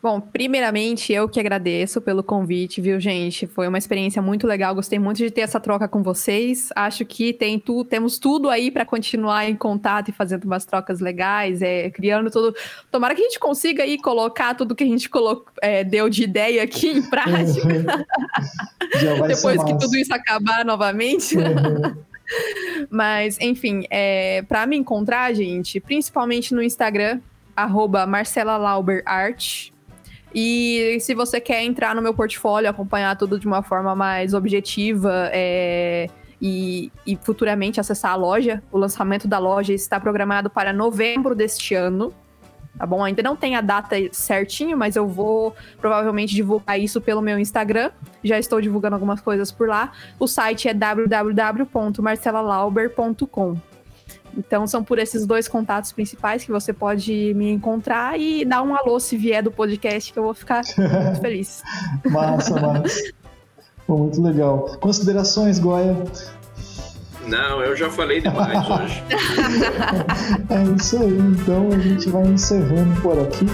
Bom, primeiramente, eu que agradeço pelo convite, viu, gente? Foi uma experiência muito legal, gostei muito de ter essa troca com vocês. Acho que tem tu, temos tudo aí para continuar em contato e fazendo umas trocas legais, é, criando tudo. Tomara que a gente consiga aí colocar tudo que a gente colocou, é, deu de ideia aqui em prática. Depois que tudo isso acabar novamente. Uhum. Mas, enfim, é, para me encontrar, gente, principalmente no Instagram, arroba Marcela Lauber Art. E se você quer entrar no meu portfólio, acompanhar tudo de uma forma mais objetiva é, e, e, futuramente acessar a loja, o lançamento da loja está programado para novembro deste ano. Tá bom? Ainda não tem a data certinho, mas eu vou provavelmente divulgar isso pelo meu Instagram. Já estou divulgando algumas coisas por lá. O site é www.marcelalauber.com. Então são por esses dois contatos principais que você pode me encontrar e dar um alô se vier do podcast, que eu vou ficar muito feliz. massa, massa. muito legal. Considerações, Goya? Não, eu já falei demais hoje. é isso aí, então a gente vai encerrando por aqui.